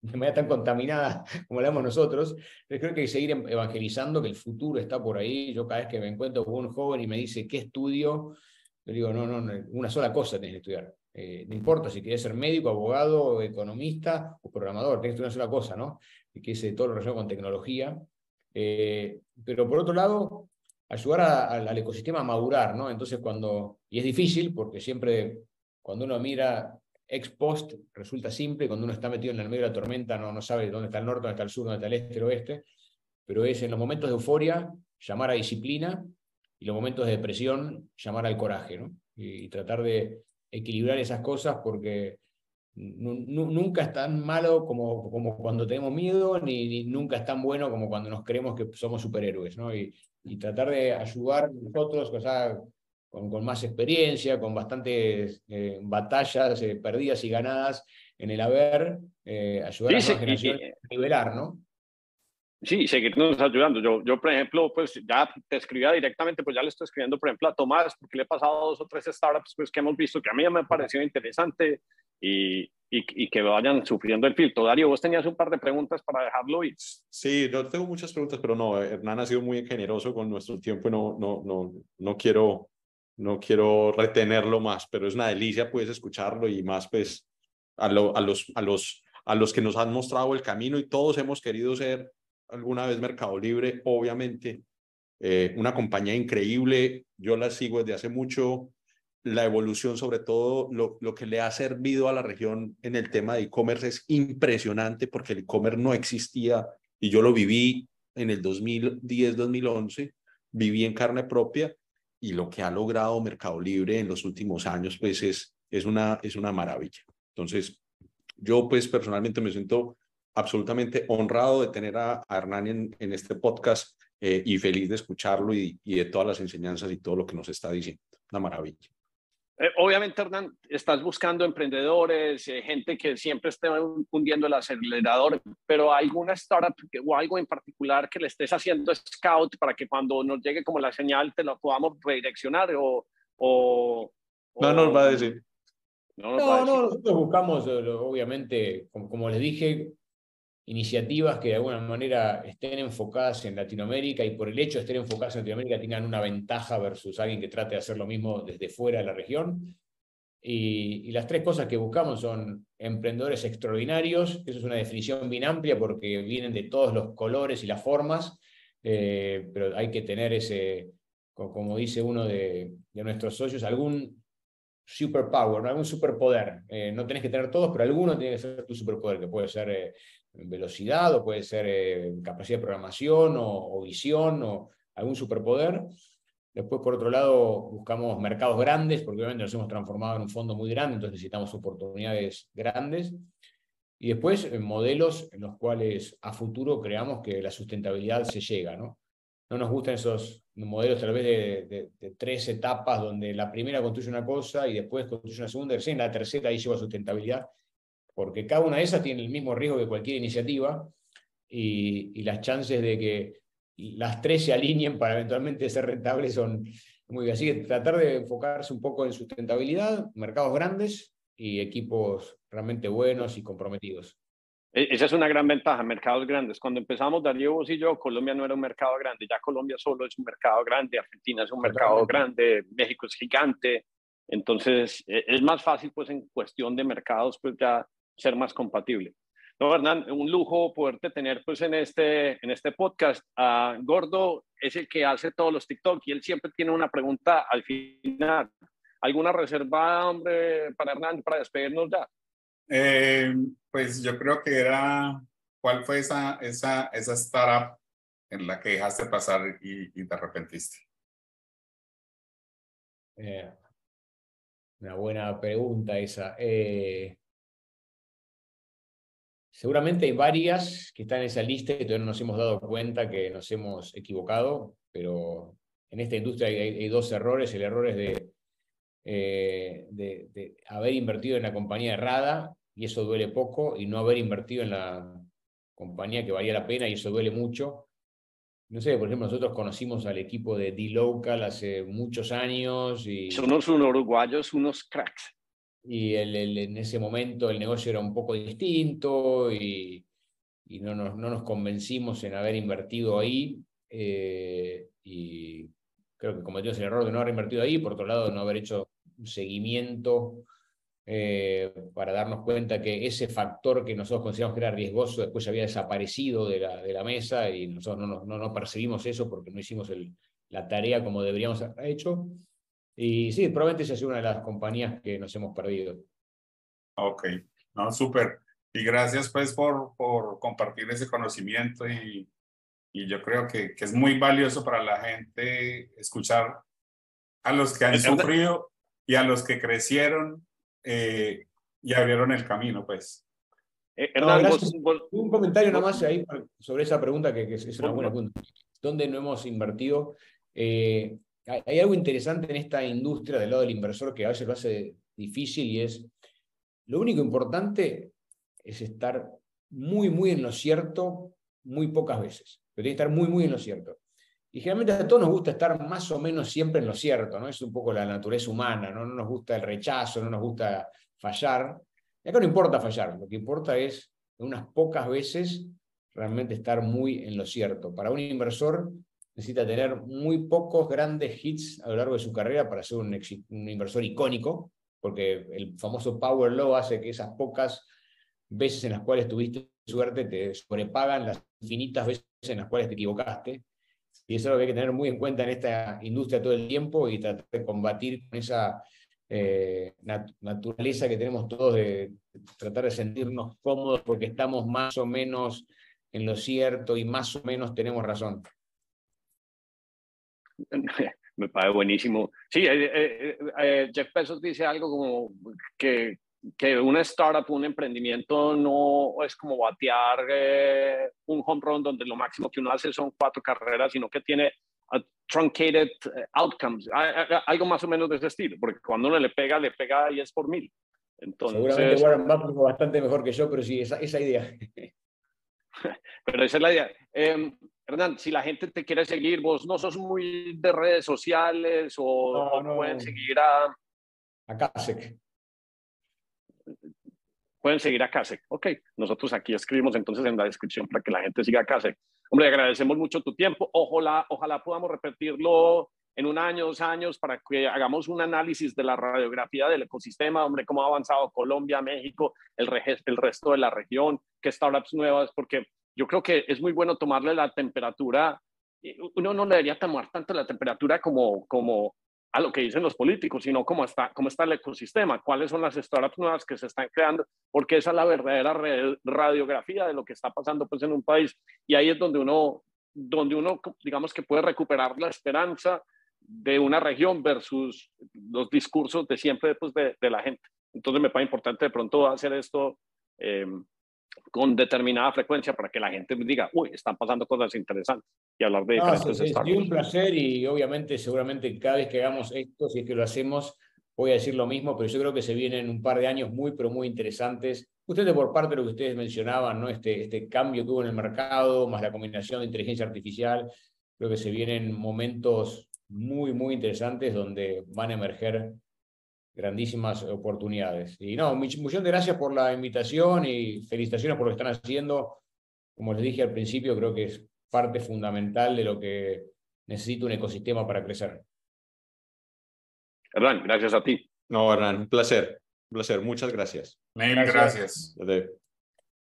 de tan contaminada (laughs) como la vemos nosotros. Pero creo que hay que seguir evangelizando, que el futuro está por ahí. Yo cada vez que me encuentro con un joven y me dice, ¿qué estudio? Le digo, no, no, una sola cosa tienes que estudiar. Eh, no importa si quieres ser médico, abogado, economista o programador, tienes que estudiar una sola cosa, ¿no? Que es todo lo relacionado con tecnología. Eh, pero por otro lado, ayudar al ecosistema a madurar, ¿no? Entonces cuando, y es difícil porque siempre cuando uno mira ex post resulta simple, cuando uno está metido en el medio de la tormenta no, no sabe dónde está el norte, dónde está el sur, dónde está el este, el oeste, pero es en los momentos de euforia llamar a disciplina y los momentos de depresión llamar al coraje, ¿no? Y, tratar de, equilibrar esas cosas porque nunca es tan malo como, como cuando tenemos miedo, ni, nunca es tan bueno como cuando nos creemos que somos superhéroes, ¿no? Y, y tratar de ayudar nosotros, o sea, con, con, más experiencia, con bastantes eh, batallas eh, perdidas y ganadas en el haber, eh, ayudar a la generación a nivelar, ¿no? Sí, seguirnos ayudando. Yo, yo, por ejemplo, pues ya te escribía directamente, pues ya le estoy escribiendo, por ejemplo, a Tomás, porque le he pasado dos o tres startups pues, que hemos visto que a mí me ha parecido interesante y, y, y, que vayan sufriendo el filtro. Darío, vos tenías un par de preguntas para dejarlo ir. Sí, yo tengo muchas preguntas, pero no, Hernán ha sido muy generoso con nuestro tiempo y no, no, no, no quiero no quiero retenerlo más, pero es una delicia pues escucharlo y más pues a, lo, a, los, a, los, a los que nos han mostrado el camino y todos hemos querido ser alguna vez Mercado Libre, obviamente. Eh, una compañía increíble, yo la sigo desde hace mucho. La evolución, sobre todo lo, lo que le ha servido a la región en el tema de e-commerce es impresionante porque el e-commerce no existía y yo lo viví en el 2010-2011, viví en carne propia y lo que ha logrado Mercado Libre en los últimos años, pues es, es, una, es una maravilla. Entonces, yo pues personalmente me siento absolutamente honrado de tener a, Hernán en, este podcast eh, y feliz de escucharlo y, de todas las enseñanzas y todo lo que nos está diciendo. Una maravilla. Eh, obviamente, Hernán, estás buscando emprendedores, eh, gente que siempre esté hundiendo el acelerador, pero ¿hay alguna startup o algo en particular que le estés haciendo scout para que cuando nos llegue como la señal te lo podamos redireccionar o... o no nos va a decir. No, no, nosotros buscamos, obviamente, como, como les dije, iniciativas que de alguna manera estén enfocadas en Latinoamérica y por el hecho de estar enfocadas en Latinoamérica tengan una ventaja versus alguien que trate de hacer lo mismo desde fuera de la región. Y, las tres cosas que buscamos son emprendedores extraordinarios, eso es una definición bien amplia porque vienen de todos los colores y las formas, eh, pero hay que tener ese, como dice uno de, nuestros socios, algún superpower, algún superpoder. Eh, no tenés que tener todos, pero alguno tiene que ser tu superpoder, que puede ser eh, velocidad o puede ser eh, capacidad de programación o, visión o algún superpoder. Después, por otro lado, buscamos mercados grandes, porque obviamente nos hemos transformado en un fondo muy grande, entonces necesitamos oportunidades grandes. Y después, en modelos en los cuales a futuro creamos que la sustentabilidad se llega. No, no nos gustan esos modelos tal vez de, de, tres etapas, donde la primera construye una cosa y después construye una segunda, y recién la tercera ahí lleva sustentabilidad porque cada una de esas tiene el mismo riesgo que cualquier iniciativa y, las chances de que las tres se alineen para eventualmente ser rentables son muy Así que tratar de enfocarse un poco en sustentabilidad, mercados grandes y equipos realmente buenos y comprometidos. E, esa es una gran ventaja, mercados grandes. Cuando empezamos, Darío, vos y yo, Colombia no era un mercado grande, ya Colombia solo es un mercado grande, Argentina es un mercado grande, México es gigante. Entonces, e, es más fácil, pues, en cuestión de mercados, pues ya ser más compatible. No, Hernán, un lujo poderte tener pues en este, en este podcast. a Gordo es el que hace todos los TikTok y él siempre tiene una pregunta al final. ¿Alguna reserva, hombre, para Hernán, para despedirnos ya? Eh, pues yo creo que era, ¿cuál fue esa, esa, esa startup en la que dejaste pasar y, y te arrepentiste? Eh, una buena pregunta esa. Eh, Seguramente hay varias que están en esa lista y todavía no nos hemos dado cuenta que nos hemos equivocado, pero en esta industria hay, dos errores. El error es de, eh, de, haber invertido en la compañía errada, y eso duele poco, y no haber invertido en la compañía que valía la pena, y eso duele mucho. No sé, por ejemplo, nosotros conocimos al equipo de D-Local hace muchos años. Y... Son unos uruguayos, unos cracks y el, en ese momento el negocio era un poco distinto y, y no, nos, no, nos, convencimos en haber invertido ahí. Eh, y creo que cometimos el error de no haber invertido ahí, por otro lado, no haber hecho un seguimiento eh, para darnos cuenta que ese factor que nosotros consideramos que era riesgoso después ya había desaparecido de la, de la mesa y nosotros no, no, no percibimos eso porque no hicimos el, la tarea como deberíamos haber hecho. Y sí, probablemente esa sea una de las compañías que nos hemos perdido. Ok, no, súper. Y gracias pues por, por compartir ese conocimiento y, y yo creo que, que, es muy valioso para la gente escuchar a los que han sufrido y a los que crecieron eh, y abrieron el camino, pues. Eh, un comentario nomás ahí sobre esa pregunta que, es una buena pregunta. ¿Dónde no hemos invertido? Eh, hay, algo interesante en esta industria del lado del inversor que a veces lo hace difícil y es, lo único importante es estar muy, muy en lo cierto muy pocas veces, pero tiene que estar muy, muy en lo cierto. Y generalmente a todos nos gusta estar más o menos siempre en lo cierto, ¿no? Es un poco la naturaleza humana, ¿no? No nos gusta el rechazo, no nos gusta fallar. Y acá no importa fallar, lo que importa es unas pocas veces realmente estar muy en lo cierto. Para un inversor necesita tener muy pocos grandes hits a lo largo de su carrera para ser un, inversor icónico, porque el famoso Power Law hace que esas pocas veces en las cuales tuviste suerte te sobrepagan las infinitas veces en las cuales te equivocaste. Y eso es lo que hay que tener muy en cuenta en esta industria todo el tiempo y tratar de combatir con esa eh, naturaleza que tenemos todos de tratar de sentirnos cómodos porque estamos más o menos en lo cierto y más o menos tenemos razón. (laughs) Me parece buenísimo. Sí, eh, eh, Jeff Bezos dice algo como que que una startup, un emprendimiento no es como batear eh, un home run donde lo máximo que uno hace son cuatro carreras, sino que tiene truncated eh, outcomes, algo más o menos de ese estilo, porque cuando uno le pega, le pega y es por mil. Entonces, Seguramente Warren Buffett bastante mejor que yo, pero sí, esa, esa idea. (laughs) pero esa es la idea. Eh, Hernán, si la gente te quiere seguir, vos no sos muy de redes sociales o, pueden seguir a... A Kasek pueden seguir a CASEC. Ok, nosotros aquí escribimos entonces en la descripción para que la gente siga a CASEC. Hombre, agradecemos mucho tu tiempo. Ojalá, ojalá podamos repetirlo en un año, dos años, para que hagamos un análisis de la radiografía del ecosistema, hombre, cómo ha avanzado Colombia, México, el, el resto de la región, qué startups nuevas, porque yo creo que es muy bueno tomarle la temperatura. Uno no debería tomar tanto la temperatura como, como a lo que dicen los políticos, sino cómo está, cómo está el ecosistema, cuáles son las startups nuevas que se están creando, porque esa es la verdadera radiografía de lo que está pasando pues, en un país. Y ahí es donde uno, donde uno, digamos que puede recuperar la esperanza de una región versus los discursos de siempre pues, de, de la gente. Entonces me parece importante de pronto hacer esto eh, con determinada frecuencia para que la gente diga, uy, están pasando cosas interesantes y hablar de diferentes Es un placer y obviamente seguramente cada vez que hagamos esto, si es que lo hacemos, voy a decir lo mismo, pero yo creo que se vienen un par de años muy, pero muy interesantes. Ustedes por parte de lo que ustedes mencionaban, ¿no? este, este cambio que hubo en el mercado, más la combinación de inteligencia artificial, creo que se vienen momentos muy, muy interesantes donde van a emerger grandísimas oportunidades. Y no, muchas gracias por la invitación y felicitaciones por lo que están haciendo. Como les dije al principio, creo que es parte fundamental de lo que necesita un ecosistema para crecer. Hernán, gracias a ti. No, Hernán, un placer. Un placer. Muchas gracias. Mil gracias. gracias.